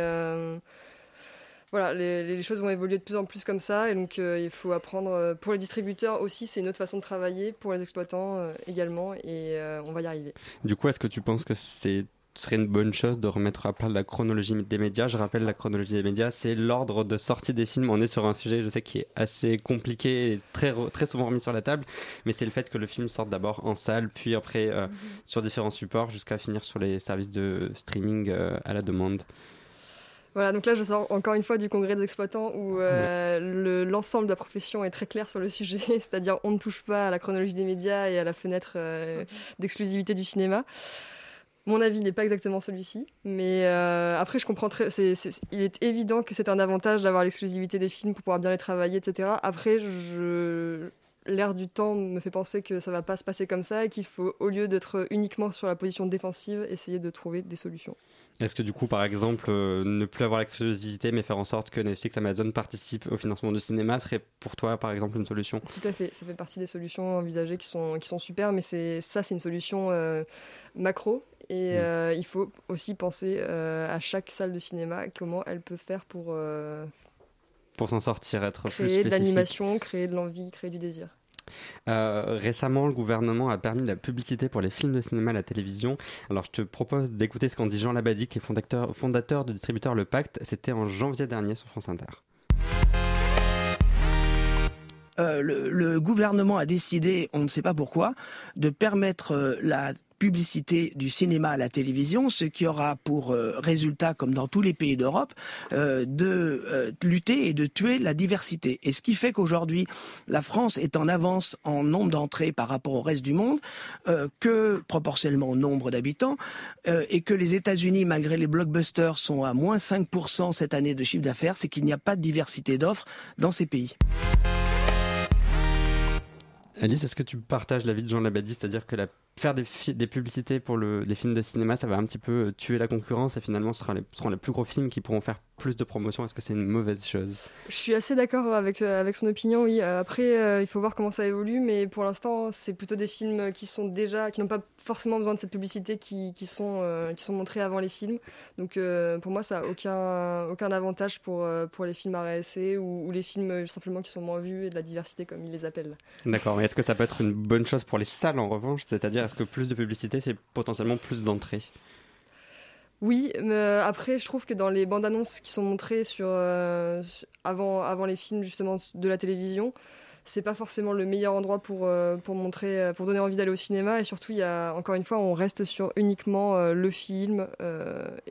voilà, les, choses vont évoluer de plus en plus comme ça, et donc euh, il faut apprendre. Euh, pour les distributeurs aussi, c'est une autre façon de travailler, pour les exploitants euh, également, et on va y arriver. Du coup, est-ce que tu penses que c'est serait une bonne chose de remettre à plat la chronologie des médias? Je rappelle, la chronologie des médias, c'est l'ordre de sortie des films. On est sur un sujet, je sais, qui est assez compliqué et très, très souvent remis sur la table, mais c'est le fait que le film sorte d'abord en salle, puis après mhm. sur différents supports, jusqu'à finir sur les services de streaming à la demande. Voilà, donc là, je sors encore une fois du congrès des exploitants où euh, l'ensemble de la profession est très clair sur le sujet, c'est-à-dire on ne touche pas à la chronologie des médias et à la fenêtre euh, d'exclusivité du cinéma. Mon avis n'est pas exactement celui-ci, mais euh, après, je comprends très. il est évident que c'est un avantage d'avoir l'exclusivité des films pour pouvoir bien les travailler, etc. Après, je, l'air du temps me fait penser que ça va pas se passer comme ça et qu'il faut, au lieu d'être uniquement sur la position défensive, essayer de trouver des solutions. Est-ce que du coup, par exemple, euh, ne plus avoir l'exclusivité, mais faire en sorte que Netflix, Amazon participent au financement du cinéma serait pour toi, par exemple, une solution? Tout à fait. Ça fait partie des solutions envisagées qui sont, qui sont super, mais c'est ça, c'est une solution euh, macro. Et mm. euh, il faut aussi penser à chaque salle de cinéma, comment elle peut faire pour... pour s'en sortir, être créer plus Créer de l'animation, créer de l'envie, créer du désir. Euh, récemment, le gouvernement a permis la publicité pour les films de cinéma à la télévision. Alors, je te propose d'écouter ce qu'en dit Jean Labadie, qui est fondateur, du distributeur Le Pacte. C'était en janvier dernier sur France Inter. Euh, le, gouvernement a décidé, on ne sait pas pourquoi, de permettre euh, la publicité du cinéma à la télévision, ce qui aura pour euh, résultat, comme dans tous les pays d'Europe, de lutter et de tuer la diversité. Et ce qui fait qu'aujourd'hui, la France est en avance en nombre d'entrées par rapport au reste du monde, que proportionnellement au nombre d'habitants, et que les États-Unis, malgré les blockbusters, sont à moins 5% cette année de chiffre d'affaires, c'est qu'il n'y a pas de diversité d'offres dans ces pays. Alice, est-ce que tu partages l'avis de Jean Labadie, c'est-à-dire que la faire des, des publicités pour le, les films de cinéma, ça va un petit peu euh, tuer la concurrence et finalement ce seront les, seront les plus gros films qui pourront faire plus de promotion. Est-ce que c'est une mauvaise chose? Je suis assez d'accord avec, euh, avec son opinion, oui. Euh, après, il faut voir comment ça évolue, mais pour l'instant, c'est plutôt des films qui sont déjà, qui n'ont pas forcément besoin de cette publicité qui, qui sont, qui sont montrés avant les films. Donc pour moi, ça n'a aucun, aucun avantage pour, pour les films à réessayer ou, ou, les films simplement qui sont moins vus et de la diversité comme ils les appellent. D'accord, mais est-ce que ça peut être une bonne chose pour les salles en revanche? C'est-à-dire est-ce que plus de publicité, c'est potentiellement plus d'entrées oui, mais après, je trouve que dans les bandes annonces qui sont montrées sur, euh, avant, avant les films justement de la télévision, c'est pas forcément le meilleur endroit pour, euh, pour montrer, euh, pour donner envie d'aller au cinéma. Et surtout, y a, encore une fois, on reste sur uniquement le film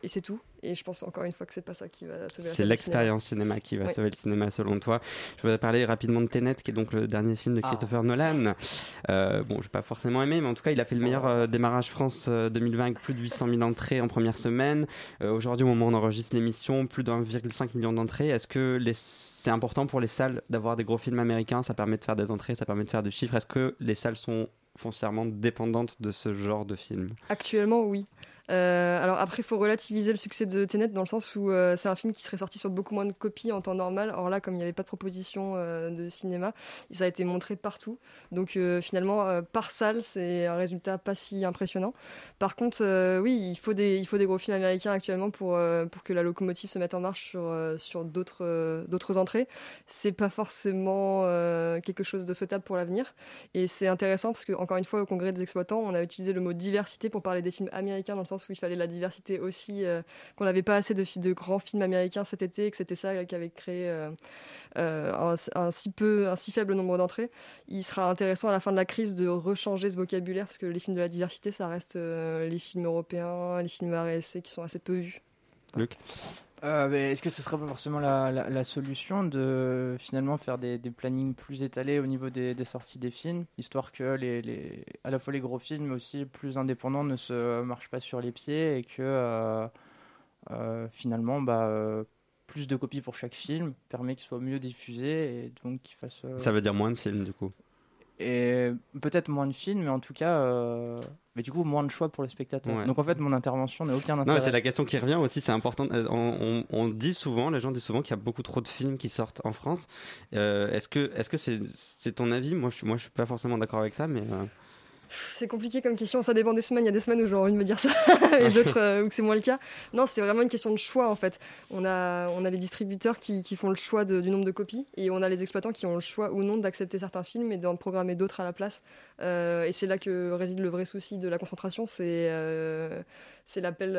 et c'est tout. Et je pense encore une fois que c'est pas ça qui va sauver. C'est l'expérience cinéma. qui va sauver le cinéma selon toi. Je voudrais parler rapidement de Tenet, qui est donc le dernier film de ah. Christopher Nolan. Euh, bon, je n'ai pas forcément aimé, mais en tout cas, il a fait le meilleur euh, démarrage France 2020 euh, avec plus de 800 000 entrées en première semaine. Aujourd'hui, au moment où on enregistre l'émission, plus d'1,5 million d'entrées. Est-ce que c'est important pour les salles d'avoir des gros films américains? Ça permet de faire des entrées, ça permet de faire des chiffres. Est-ce que les salles sont foncièrement dépendantes de ce genre de film? Actuellement, oui. Alors après, il faut relativiser le succès de Tenet dans le sens où c'est un film qui serait sorti sur beaucoup moins de copies en temps normal. Or là, comme il n'y avait pas de proposition de cinéma, ça a été montré partout. Donc finalement, par salle, c'est un résultat pas si impressionnant. Par contre, oui, il faut, des, gros films américains actuellement pour, que la locomotive se mette en marche sur, sur d'autres, d'autres entrées. C'est pas forcément quelque chose de souhaitable pour l'avenir. Et c'est intéressant parce que, encore une fois, au congrès des exploitants, on a utilisé le mot diversité pour parler des films américains, dans le sens où il fallait la diversité aussi, euh, qu'on n'avait pas assez de, grands films américains cet été que c'était ça qui avait créé euh, euh, un, si peu, un si faible nombre d'entrées. Il sera intéressant à la fin de la crise de rechanger ce vocabulaire parce que les films de la diversité, ça reste les films européens, les films RSC qui sont assez peu vus. Luc? Euh, Est-ce que ce serait pas forcément la, la, solution de finalement faire des, plannings plus étalés au niveau des, sorties des films, histoire que les, à la fois les gros films mais aussi plus indépendants ne se marchent pas sur les pieds et que euh, euh, finalement bah, plus de copies pour chaque film permet qu'il soit mieux diffusé et donc qu'il fasse. Ça veut dire moins de films du coup et peut-être moins de films, mais en tout cas, euh, mais du coup moins de choix pour les spectateurs. Donc en fait, mon intervention n'a aucun intérêt. Non, c'est la question qui revient aussi. C'est important. Euh, on, on, dit souvent, les gens disent souvent qu'il y a beaucoup trop de films qui sortent en France. Euh, est-ce que, est-ce que c'est, c'est ton avis? Moi, je, moi, je suis pas forcément d'accord avec ça, mais. C'est compliqué comme question, ça dépend des semaines. Il y a des semaines où j'ai envie de me dire ça et d'autres euh, où c'est moins le cas. Non, c'est vraiment une question de choix en fait. On a, on a les distributeurs qui, qui font le choix du nombre de copies et on a les exploitants qui ont le choix ou non d'accepter certains films et d'en programmer d'autres à la place. Euh, et c'est là que réside le vrai souci de la concentration c'est euh, l'appel,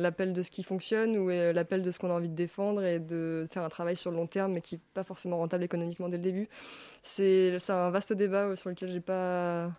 l'appel de ce qui fonctionne ou l'appel de ce qu'on a envie de défendre et de faire un travail sur le long terme mais qui n'est pas forcément rentable économiquement dès le début. C'est, c'est un vaste débat sur lequel j'ai pas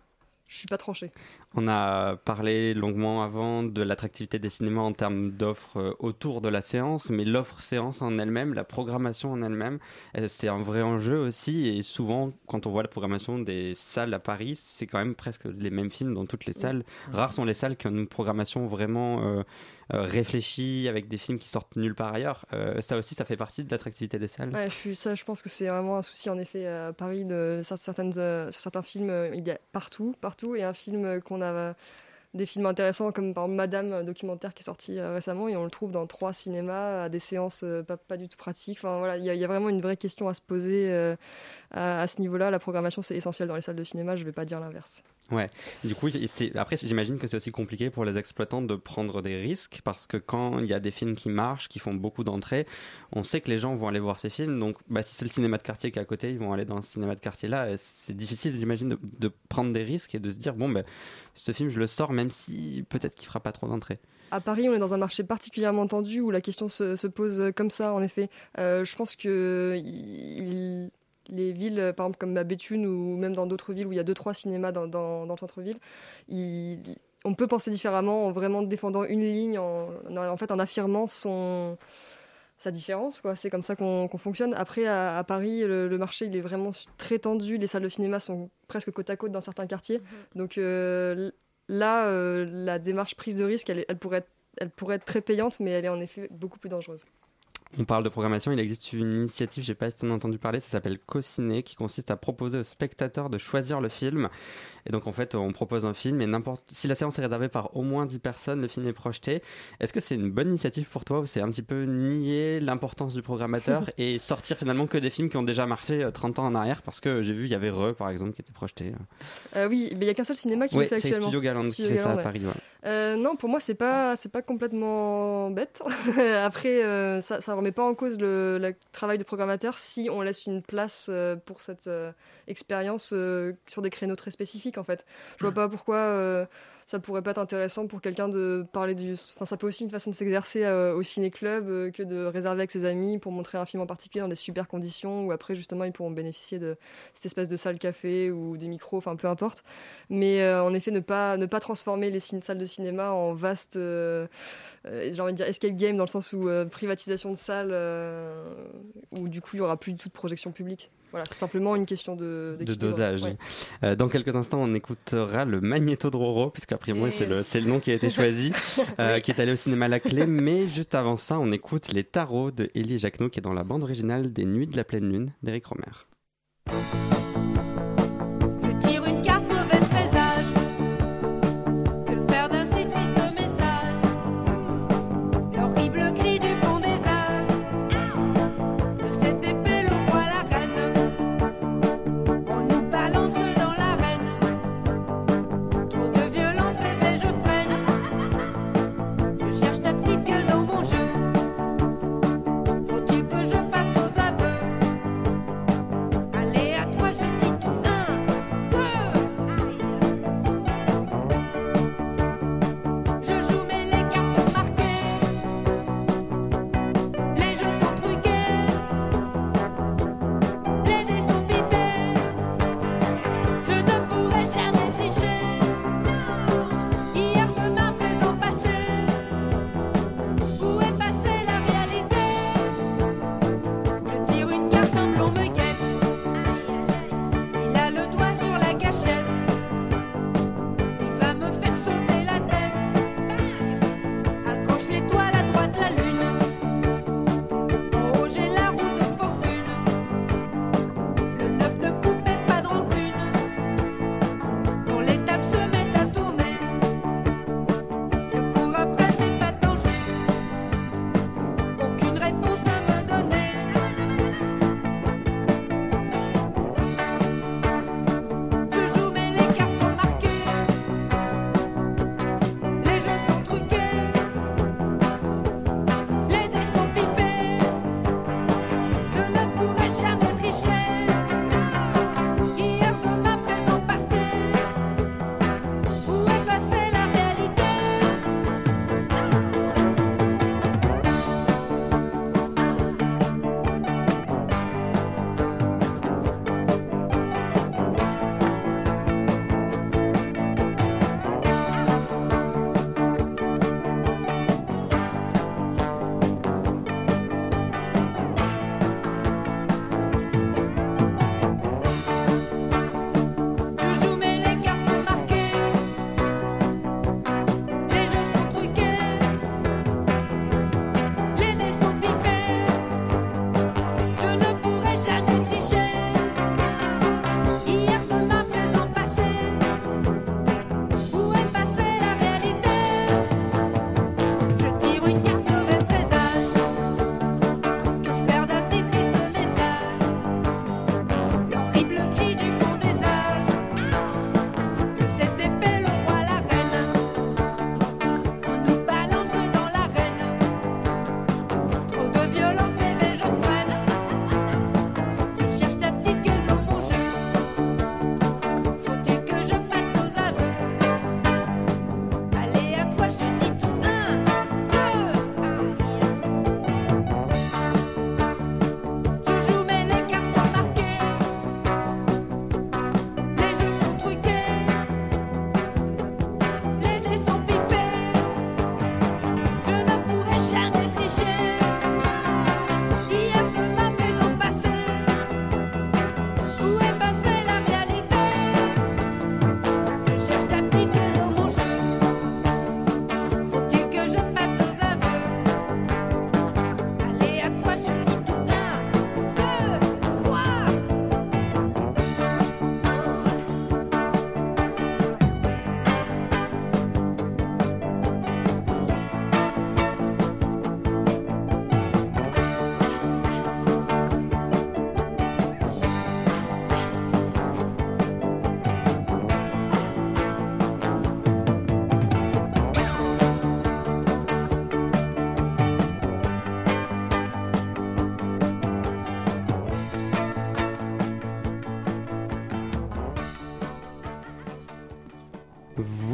je suis pas tranché. On a parlé longuement avant de l'attractivité des cinémas en termes d'offres euh, autour de la séance, mais l'offre séance en elle-même, la programmation en elle-même, euh, c'est un vrai enjeu aussi. Et souvent, quand on voit la programmation des salles à Paris, c'est quand même presque les mêmes films dans toutes les salles. Rares sont les salles qui ont une programmation vraiment euh, euh, réfléchi avec des films qui sortent nulle part ailleurs. Euh, ça aussi, ça fait partie de l'attractivité des salles. Je ça, je pense que c'est vraiment un souci en effet à Paris. De, certaines, euh, sur certains films, il y a partout, partout, et un film qu'on a des films intéressants comme par Madame documentaire qui est sorti récemment et on le trouve dans trois cinémas à des séances pas, du tout pratiques. Enfin voilà, il y, a vraiment une vraie question à se poser à, à, ce niveau-là. La programmation c'est essentiel dans les salles de cinéma. Je vais pas dire l'inverse. Ouais, du coup, après, j'imagine que c'est aussi compliqué pour les exploitants de prendre des risques parce que quand il y a des films qui marchent, qui font beaucoup d'entrées, on sait que les gens vont aller voir ces films. Donc, bah, si c'est le cinéma de quartier qui est à côté, ils vont aller dans un cinéma de quartier là. C'est difficile, j'imagine, de, prendre des risques et de se dire bon, ben, ce film, je le sors même si peut-être qu'il fera pas trop d'entrées. À Paris, on est dans un marché particulièrement tendu où la question se, pose comme ça, en effet. Euh, je pense que il les villes, euh, par exemple comme à Béthune ou même dans d'autres villes où il y a deux trois cinémas dans, dans, le centre-ville, on peut penser différemment en vraiment défendant une ligne, en, en fait en affirmant son sa différence. Quoi. C'est comme ça qu'on, fonctionne. Après, à, Paris, le, marché il est vraiment très tendu. Les salles de cinéma sont presque côte à côte dans certains quartiers. Mm-hmm. Donc euh, là, euh, la démarche prise de risque, elle, elle, pourrait être, elle pourrait être très payante, mais elle est en effet beaucoup plus dangereuse. On parle de programmation, il existe une initiative, j'ai pas si entendu parler, ça s'appelle Co-ciné, qui consiste à proposer aux spectateurs de choisir le film. Et donc en fait, on propose un film et n'importe si la séance est réservée par au moins 10 personnes, le film est projeté. Est-ce que c'est une bonne initiative pour toi ou c'est un petit peu nier l'importance du programmateur et sortir finalement que des films qui ont déjà marché 30 euh, ans en arrière? Parce que j'ai vu, il y avait Re par exemple qui était projeté. Euh, oui, mais il y a qu'un seul cinéma qui le fait actuellement. C'est Studio Galant qui fait ça à Paris. Euh, non, pour moi, c'est pas, c'est pas complètement bête. Après, euh, ça, ça remet pas en cause le, travail de programmateur si on laisse une place euh, pour cette expérience sur des créneaux très spécifiques, en fait. Je vois pas pourquoi ça pourrait pas être intéressant pour quelqu'un de parler du. Enfin, ça peut aussi une façon de s'exercer euh, au ciné-club euh, que de réserver avec ses amis pour montrer un film en particulier dans des super conditions où après, justement, ils pourront bénéficier de cette espèce de salle café ou des micros, enfin, peu importe. Mais euh, en effet, ne pas, ne pas transformer les salles de cinéma en vaste, j'ai envie de dire, escape game dans le sens où privatisation de salles, où du coup, il y aura plus du tout de projection publique. Voilà, c'est simplement une question de, de dosage. Euh, dans quelques instants, on écoutera le Magnéto de Roro, puisque après moi, c'est le, le, nom qui a été choisi, euh, qui est allé au cinéma La Clé. Mais juste avant ça, on écoute Les Tarots de Elie Jacquenot, qui est dans la bande originale des Nuits de la Pleine Lune d'Éric Romer.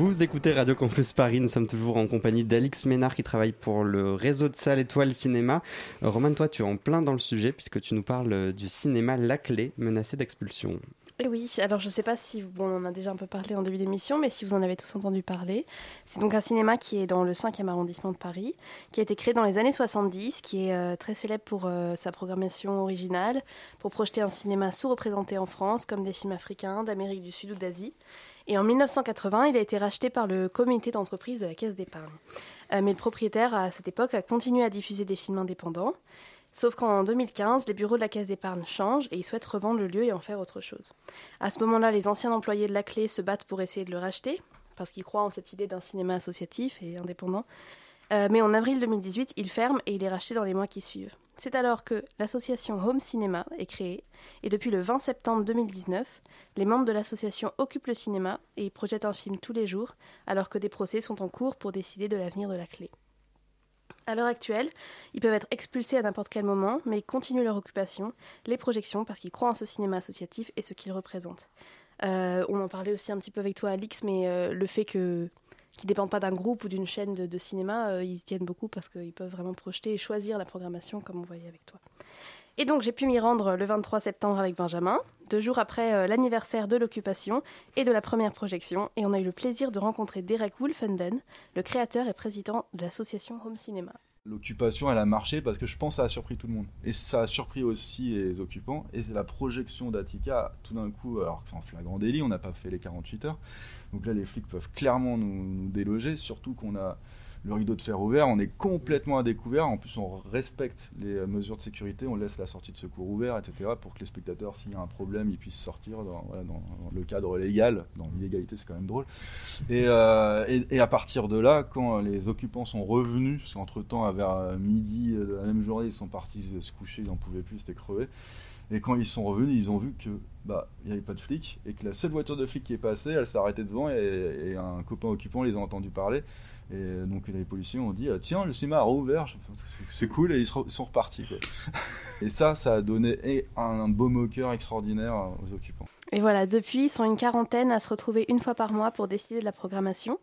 Vous écoutez Radio Campus Paris, nous sommes toujours en compagnie d'Alix Ménard qui travaille pour le réseau de salles Étoile Cinéma. Euh, Roman, toi tu es en plein dans le sujet puisque tu nous parles du cinéma La Clé menacé d'expulsion. Oui, alors je ne sais pas si, bon, on en a déjà un peu parlé en début d'émission, mais si vous en avez tous entendu parler. C'est donc un cinéma qui est dans le 5e arrondissement de Paris, qui a été créé dans les années 70, qui est euh, très célèbre pour euh, sa programmation originale, pour projeter un cinéma sous-représenté en France, comme des films africains, d'Amérique du Sud ou d'Asie. Et en 1980, il a été racheté par le comité d'entreprise de la Caisse d'épargne. Euh, mais le propriétaire, à cette époque, a continué à diffuser des films indépendants. Sauf qu'en 2015, les bureaux de la Caisse d'épargne changent et ils souhaitent revendre le lieu et en faire autre chose. À ce moment-là, les anciens employés de la clé se battent pour essayer de le racheter, parce qu'ils croient en cette idée d'un cinéma associatif et indépendant. Euh, mais en avril 2018, il ferme et il est racheté dans les mois qui suivent. C'est alors que l'association Home Cinéma est créée, et depuis le 20 septembre 2019, les membres de l'association occupent le cinéma et y projettent un film tous les jours, alors que des procès sont en cours pour décider de l'avenir de la clé. À l'heure actuelle, ils peuvent être expulsés à n'importe quel moment, mais ils continuent leur occupation, les projections, parce qu'ils croient en ce cinéma associatif et ce qu'il représente. Euh, on en parlait aussi un petit peu avec toi, Alix, mais euh, le fait que qui ne dépendent pas d'un groupe ou d'une chaîne de, cinéma, euh, ils y tiennent beaucoup parce qu'ils peuvent vraiment projeter et choisir la programmation comme on voyait avec toi. Et donc j'ai pu m'y rendre le 23 septembre avec Benjamin, deux jours après euh, l'anniversaire de l'occupation et de la première projection, et on a eu le plaisir de rencontrer Derek Wolfenden, le créateur et président de l'association Home Cinema. L'occupation, elle a marché parce que je pense que ça a surpris tout le monde. Et ça a surpris aussi les occupants. Et c'est la projection d'Atika, tout d'un coup, alors que c'est en flagrant délit, on n'a pas fait les 48 heures. Donc là, les flics peuvent clairement nous déloger, surtout qu'on a le rideau de fer ouvert, on est complètement à découvert. En plus, on respecte les mesures de sécurité, on laisse la sortie de secours ouverte, etc., pour que les spectateurs, s'il y a un problème, ils puissent sortir dans, le cadre légal. Dans l'illégalité, c'est quand même drôle. Et, euh, et, à partir de là, quand les occupants sont revenus, parce qu'entre-temps, vers midi de la même journée, ils sont partis se coucher, ils n'en pouvaient plus, c'était crevé. Et quand ils sont revenus, ils ont vu que bah il n'y avait pas de flics et que la seule voiture de flic qui est passée, elle s'est arrêtée devant et, un copain occupant les a entendus parler. Et donc les policiers ont dit tiens le cinéma a rouvert, c'est cool et ils sont repartis. Et ça, ça a donné un beau moqueur extraordinaire aux occupants. Et voilà, depuis, ils sont une quarantaine à se retrouver une fois par mois pour décider de la programmation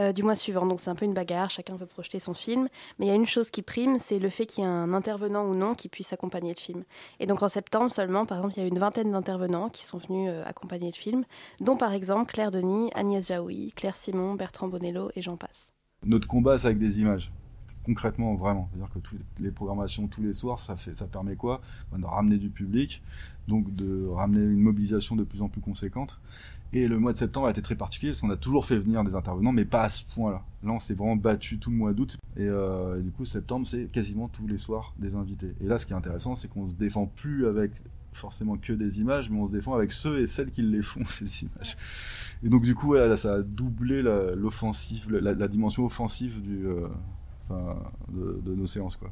euh, du mois suivant. Donc c'est un peu une bagarre, chacun veut projeter son film. Mais il y a une chose qui prime, c'est le fait qu'il y ait un intervenant ou non qui puisse accompagner le film. Et donc en septembre seulement, par exemple, il y a une vingtaine d'intervenants qui sont venus euh, accompagner le film, dont par exemple Claire Denis, Agnès Jaoui, Claire Simon, Bertrand Bonello et j'en passe. Notre combat, c'est avec des images concrètement vraiment. C'est-à-dire que toutes les programmations tous les soirs, ça, fait, ça permet quoi? Ben, De ramener du public, donc de ramener une mobilisation de plus en plus conséquente. Et le mois de septembre a été très particulier parce qu'on a toujours fait venir des intervenants, mais pas à ce point-là. Là, on s'est vraiment battu tout le mois d'août. Et, euh, et, du coup, septembre, c'est quasiment tous les soirs des invités. Et là, ce qui est intéressant, c'est qu'on se défend plus avec forcément que des images, mais on se défend avec ceux et celles qui les font, ces images. Et donc, du coup, ouais, ça a doublé l'offensive, la, la, la, dimension offensive du, euh, de, de, nos séances. Quoi.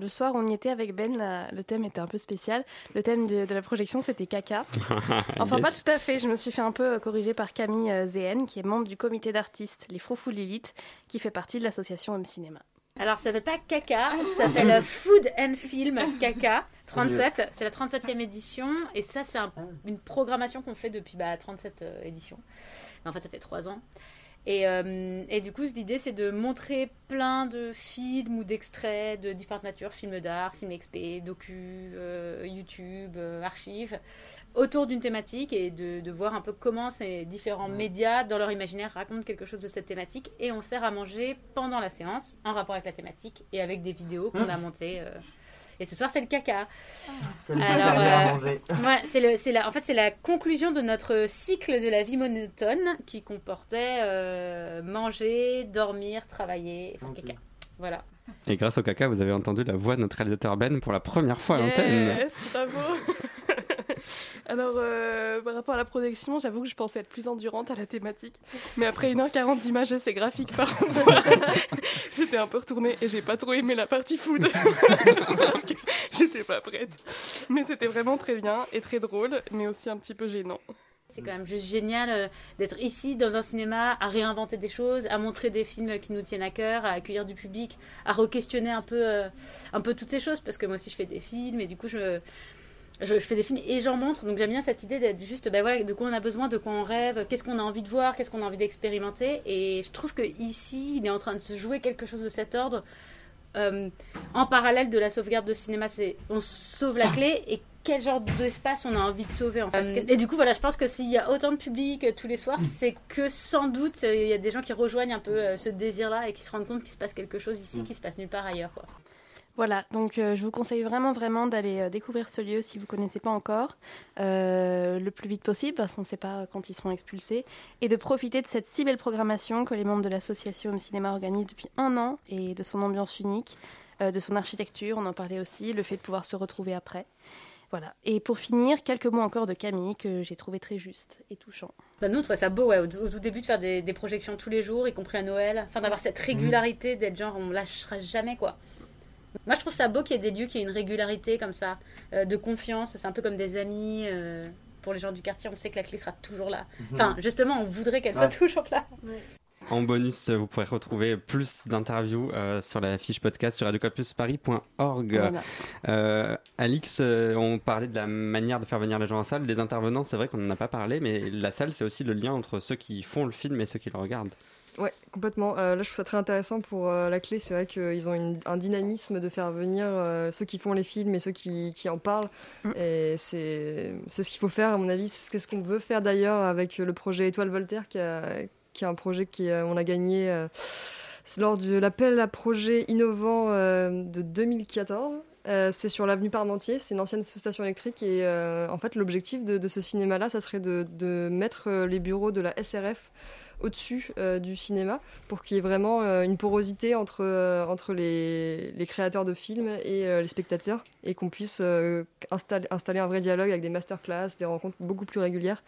Le soir, on y était avec Ben, la, le thème était un peu spécial. Le thème de, de la projection, c'était caca. Enfin, yes. pas tout à fait. Je me suis fait un peu corriger par Camille Zehen, qui est membre du comité d'artistes Les Froufou Lilith, qui fait partie de l'association Homme Cinéma. Alors, ça s'appelle pas Caca, ça s'appelle Food and Film Caca 37. C'est la 37e édition. Et ça, c'est un, une programmation qu'on fait depuis bah, 37 euh, éditions. Mais en fait, ça fait 3 ans. Et, euh, et, du coup, l'idée, c'est de montrer plein de films ou d'extraits de différentes natures, films d'art, films XP, docu, euh, YouTube, archives, autour d'une thématique et de, de, voir un peu comment ces différents médias, dans leur imaginaire, racontent quelque chose de cette thématique. Et on sert à manger pendant la séance, en rapport avec la thématique et avec des vidéos qu'on a montées. Et ce soir, c'est le caca. Ah. Alors, euh, ouais, c'est le, c'est la, en fait, c'est la conclusion de notre cycle de la vie monotone qui comportait euh, manger, dormir, travailler, enfin, okay. caca. Voilà. Et grâce au caca, vous avez entendu la voix de notre réalisateur Ben pour la première fois à l'antenne. Yes, bravo Alors, euh, par rapport à la projection, j'avoue que je pensais être plus endurante à la thématique. Mais après 1h40 d'images assez graphiques par j'étais un peu retournée et j'ai pas trop aimé la partie food. parce que j'étais pas prête. Mais c'était vraiment très bien et très drôle, mais aussi un petit peu gênant. C'est quand même juste génial euh, d'être ici dans un cinéma, à réinventer des choses, à montrer des films qui nous tiennent à cœur, à accueillir du public, à re-questionner un peu, euh, un peu toutes ces choses, parce que moi aussi je fais des films et du coup je je, fais des films et j'en montre, donc j'aime bien cette idée d'être juste, ben voilà, de quoi on a besoin, de quoi on rêve, qu'est-ce qu'on a envie de voir, qu'est-ce qu'on a envie d'expérimenter. Et je trouve que ici, il est en train de se jouer quelque chose de cet ordre. Euh, en parallèle de la sauvegarde de cinéma, c'est on sauve la clé et quel genre d'espace on a envie de sauver en fait. Euh, et du coup voilà, je pense que s'il y a autant de public euh, tous les soirs, c'est que sans doute il y a des gens qui rejoignent un peu ce désir-là et qui se rendent compte qu'il se passe quelque chose ici mm. qui se passe nulle part ailleurs. Quoi. Voilà, donc euh, je vous conseille vraiment vraiment d'aller euh, découvrir ce lieu si vous ne connaissez pas encore, euh, le plus vite possible parce qu'on ne sait pas quand ils seront expulsés, et de profiter de cette si belle programmation que les membres de l'association Home Cinéma organisent depuis un an et de son ambiance unique, de son architecture, on en parlait aussi, le fait de pouvoir se retrouver après. Voilà. Et pour finir, quelques mots encore de Camille que j'ai trouvé très juste et touchant. Bah nous, on trouvait ça beau au, tout début de faire des, projections tous les jours, y compris à Noël. Enfin, d'avoir cette régularité, d'être genre, on lâchera jamais, quoi. Moi, je trouve ça beau qu'il y ait des lieux qui aient une régularité comme ça, euh, de confiance. C'est un peu comme des amis. Euh, pour les gens du quartier, on sait que la clé sera toujours là. Mhm. Enfin, justement, on voudrait qu'elle soit toujours là. En bonus, vous pourrez retrouver plus d'interviews euh, sur la fiche podcast sur radiocampusparis.org. Alix, on parlait de la manière de faire venir les gens en salle. Les intervenants, c'est vrai qu'on n'en a pas parlé, mais la salle, c'est aussi le lien entre ceux qui font le film et ceux qui le regardent. Ouais, complètement. Euh, là, je trouve ça très intéressant pour euh, la clé. C'est vrai qu'ils ont un dynamisme de faire venir euh, ceux qui font les films et ceux qui, qui en parlent. Mm. Et c'est ce qu'il faut faire, à mon avis. C'est ce qu'on veut faire d'ailleurs avec le projet Étoile Voltaire, qui, a, qui est un projet qu'on a gagné lors de l'appel à projet innovant de 2014. c'est sur l'avenue Parmentier, c'est une ancienne station électrique et en fait l'objectif de, de, ce cinéma-là, ça serait de, de mettre les bureaux de la SRF au-dessus euh, du cinéma pour qu'il y ait vraiment euh, une porosité entre, euh, entre les, les, créateurs de films et les spectateurs et qu'on puisse installer, installer un vrai dialogue avec des masterclass, des rencontres beaucoup plus régulières.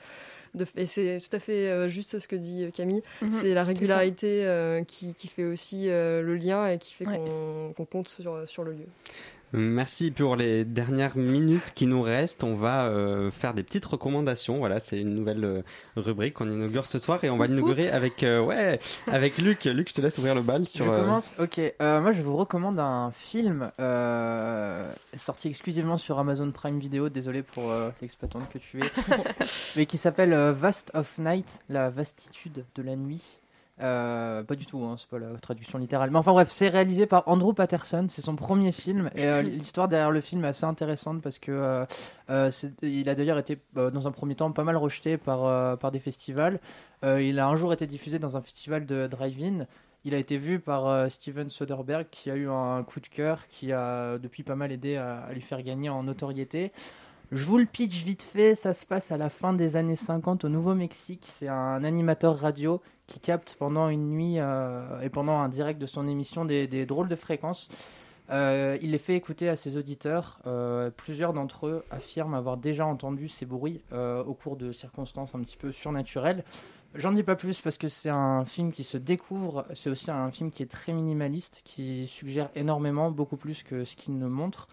De, et c'est tout à fait juste ce que dit Camille. Mhm. c'est la régularité qui, qui, fait aussi le lien et qui fait qu'on compte sur, sur le lieu. Merci pour les dernières minutes qui nous restent. On va euh, faire des petites recommandations. Voilà, c'est une nouvelle euh, rubrique qu'on inaugure ce soir et on va l'inaugurer avec euh, ouais avec Luc. Luc, je te laisse ouvrir le bal sur. Je commence. Ok. moi, je vous recommande un film sorti exclusivement sur Amazon Prime Video. Désolé pour l'exploitante que tu es, mais qui s'appelle Vast of Night, la vastitude de la nuit. Euh, pas du tout, hein, c'est pas la traduction littérale. Mais enfin bref, c'est réalisé par Andrew Patterson, c'est son premier film. Et euh, l'histoire derrière le film est assez intéressante parce que euh, il a d'ailleurs été dans un premier temps pas mal rejeté par, par des festivals. il a un jour été diffusé dans un festival de drive-in. Il a été vu par Steven Soderbergh qui a eu un coup de cœur qui a depuis pas mal aidé à, à lui faire gagner en notoriété. Je vous le pitch vite fait, ça se passe à la fin des années 50 au Nouveau-Mexique. C'est un animateur radio qui capte pendant une nuit euh, et pendant un direct de son émission des, drôles de fréquences. Euh, il les fait écouter à ses auditeurs. Euh, plusieurs d'entre eux affirment avoir déjà entendu ces bruits au cours de circonstances un petit peu surnaturelles. J'en dis pas plus parce que c'est un film qui se découvre. C'est aussi un film qui est très minimaliste, qui suggère énormément, beaucoup plus que ce qu'il ne montre.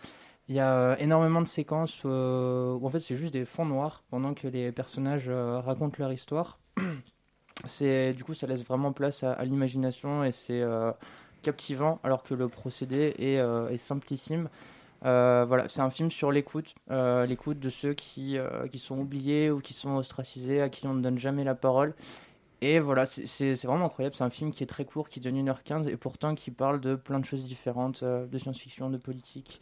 Il y a énormément de séquences où en fait c'est juste des fonds noirs pendant que les personnages racontent leur histoire. du coup ça laisse vraiment place à, l'imagination et c'est captivant alors que le procédé est, est simplissime. voilà, c'est un film sur l'écoute, l'écoute de ceux qui, qui sont oubliés ou qui sont ostracisés, à qui on ne donne jamais la parole. Et voilà, c'est vraiment incroyable. C'est un film qui est très court, qui donne 1h15 et pourtant qui parle de plein de choses différentes, de science-fiction, de politique.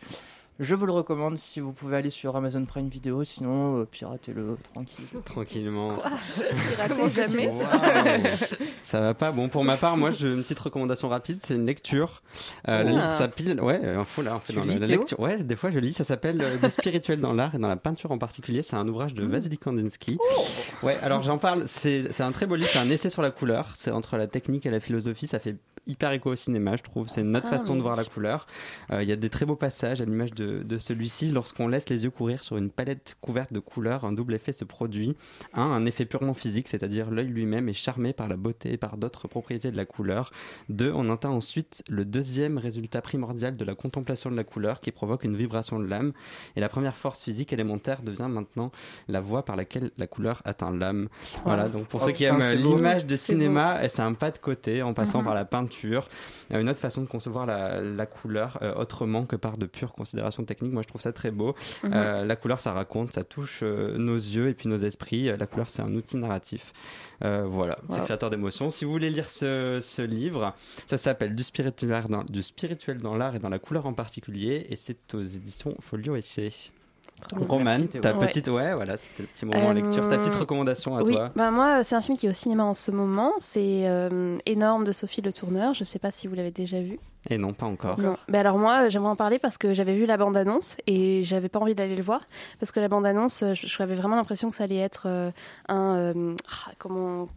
Je vous le recommande si vous pouvez aller sur Amazon Prime Video, sinon euh, piratez-le tranquille. Tranquillement. Piratez jamais. ça va pas. Bon, pour ma part, moi, j'ai une petite recommandation rapide. C'est une lecture. Euh, le ah. s'appelle, ouais, info là, en fait, dans la, lecture. Ouais, des fois je lis. Ça s'appelle euh, Du spirituel dans l'art et dans la peinture en particulier. C'est un ouvrage de mmh. Vasily Kandinsky. Oh. Ouais, alors j'en parle. C'est un très beau livre. C'est un essai sur la couleur. C'est entre la technique et la philosophie. Ça fait hyper écho au cinéma, je trouve. C'est une autre ah, façon de voir la couleur. Euh, il y a des très beaux passages à l'image de, de celui-ci. Lorsqu'on laisse les yeux courir sur une palette couverte de couleurs, un double effet se produit. Un, un effet purement physique, c'est-à-dire l'œil lui-même est charmé par la beauté et par d'autres propriétés de la couleur. Deux, on entend ensuite le deuxième résultat primordial de la contemplation de la couleur qui provoque une vibration de l'âme. Et la première force physique élémentaire devient maintenant la voie par laquelle la couleur atteint l'âme. Voilà, donc pour oh, ceux qui aiment l'image de cinéma, c'est un pas de côté en passant mhm. par la peinture peinture, une autre façon de concevoir la, couleur autrement que par de pures considérations techniques. Moi, je trouve ça très beau. Mhm. la couleur, ça raconte, ça touche nos yeux et puis nos esprits. La couleur, c'est un outil narratif. voilà, c'est créateur d'émotions. Si vous voulez lire ce, livre, ça s'appelle du spirituel dans, du spirituel dans l'art et dans la couleur en particulier, et c'est aux éditions Folio Essai. Roman, ta petite, ouais, voilà, c'était le petit moment euh... lecture. Ta petite recommandation à oui. toi bah Moi, c'est un film qui est au cinéma en ce moment. C'est euh, énorme de Sophie Le Tourneur. Je ne sais pas si vous l'avez déjà vu. Et non, pas encore. Non. Mais alors moi, j'aimerais en parler parce que j'avais vu la bande-annonce et j'avais pas envie d'aller le voir parce que la bande-annonce, j'avais vraiment l'impression que ça allait être euh, un euh, ah, comment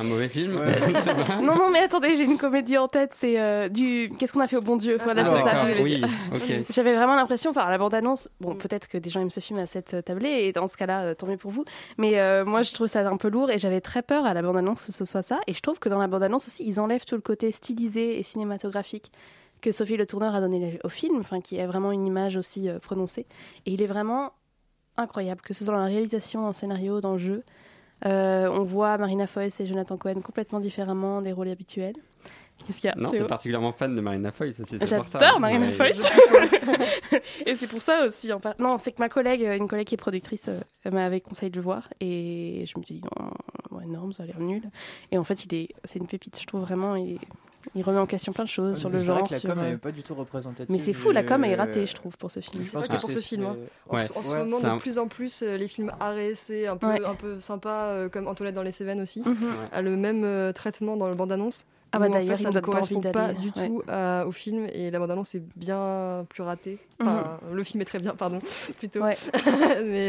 un mauvais film Non, non, mais attendez, j'ai une comédie en tête. C'est euh, du. Qu'est-ce qu'on a fait au bon Dieu Voilà, ah, ça. Oui, ok. J'avais vraiment l'impression, enfin, la bande-annonce, bon, peut-être que des gens aiment ce film à cette tablée, et dans ce cas-là, euh, tant mieux pour vous. Mais euh, moi, je trouve ça un peu lourd, et j'avais très peur à la bande-annonce que ce soit ça. Et je trouve que dans la bande-annonce aussi, ils enlèvent tout le côté stylisé et cinématographique que Sophie Le Tourneur a donné au film, enfin, qui est vraiment une image aussi prononcée. Et il est vraiment incroyable, que ce soit dans la réalisation, dans le scénario, dans le jeu. Euh, on voit Marina Foïs et Jonathan Cohen complètement différemment des rôles habituels. Qu'est-ce qu'il y a Non, t'es particulièrement fan de Marina Foïs, c'est pour ça. J'adore Marina Foïs. et c'est pour ça aussi. En Non, c'est que ma collègue, une collègue qui est productrice, euh, m'avait conseillé de le voir et je me suis dit non, énorme, ça a l'air nul. Et en fait, il est, c'est une pépite. Je trouve vraiment, il il remet en question plein de choses sur le genre. Vrai que la com n'est euh, pas du tout représentative. Mais c'est fou, la com est ratée, je trouve, pour ce film. C'est pas que pour ce film. Hein. En, ce moment, de plus en plus, euh, les films RSC, un peu, un peu sympas, euh, comme Antoinette dans les Cévennes aussi, mhm. a le même traitement dans le bande-annonce. Ah bah d'ailleurs, ça ne correspond pas, du tout au film et la bande-annonce est bien plus ratée. Enfin, mhm. Le film est très bien, pardon, plutôt. mais,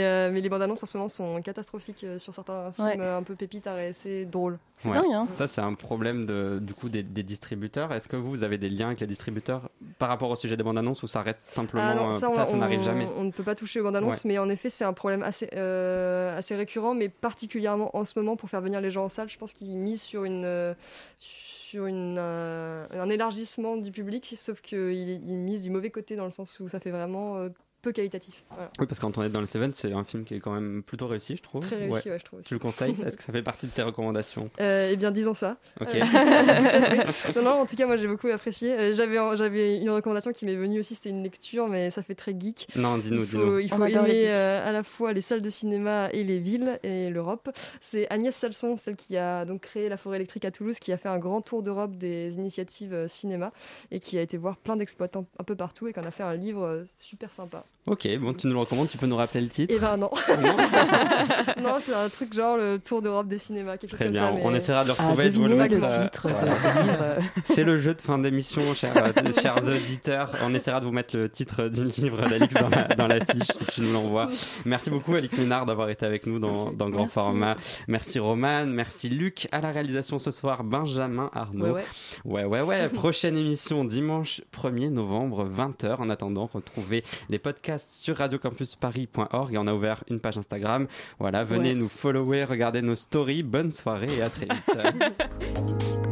euh, mais les bandes-annonces en ce moment sont catastrophiques euh, sur certains films un peu pépites à c'est drôle. C'est dingue, hein Ça, c'est un problème de, du coup des, distributeurs. Est-ce que vous, vous avez des liens avec les distributeurs par rapport au sujet des bandes annonces ou ça reste simplement. Ah euh, ça, ça, n'arrive jamais? On ne peut pas toucher aux bandes annonces, mais en effet, c'est un problème assez, assez récurrent, mais particulièrement en ce moment pour faire venir les gens en salle. Je pense qu'ils misent sur une sur une, euh, un élargissement du public, sauf qu'il il mise du mauvais côté dans le sens où ça fait vraiment euh, peu qualitatif. Oui, parce qu'Antoinette est dans le Seven, c'est un film qui est quand même plutôt réussi, je trouve. Très réussi, ouais. je trouve. Tu le conseilles? Est-ce que ça fait partie de tes recommandations? Euh, Eh bien, disons ça. Ok. Euh, non, non, en tout cas, moi j'ai beaucoup apprécié. Euh, j'avais, j'avais une recommandation qui m'est venue aussi, c'était une lecture, mais ça fait très geek. Non, dis-nous, dis-nous. Il faut aimer à la fois les salles de cinéma et les villes et l'Europe. C'est Agnès Salson, celle qui a donc créé la forêt électrique à Toulouse, qui a fait un grand tour d'Europe des initiatives cinéma et qui a été voir plein d'exploitants un peu partout et qui en a fait un livre super sympa. Ok, bon, tu nous le recommandes, tu peux nous rappeler le titre Eh ben non. non, c'est un truc genre le Tour d'Europe des cinémas, quelque Très chose bien, comme ça, on essaiera de le retrouver et de vous le mettre. Le titre de ce livre. C'est le jeu de fin d'émission, chers, euh, chers auditeurs. On essaiera de vous mettre le titre du livre d'Alix dans, la, dans la fiche si tu nous l'envoies. Merci beaucoup, Alix Ménard, d'avoir été avec nous dans, dans Grand Format. Merci, Roman. Merci, Luc. À la réalisation ce soir, Benjamin Arnaud. Ouais, ouais, ouais. ouais, Prochaine émission dimanche 1er novembre, 20h. En attendant, retrouvez les podcasts sur Radio campusparis.org et on a ouvert une page Instagram. Voilà, venez nous follower, regardez nos stories. Bonne soirée et à très vite.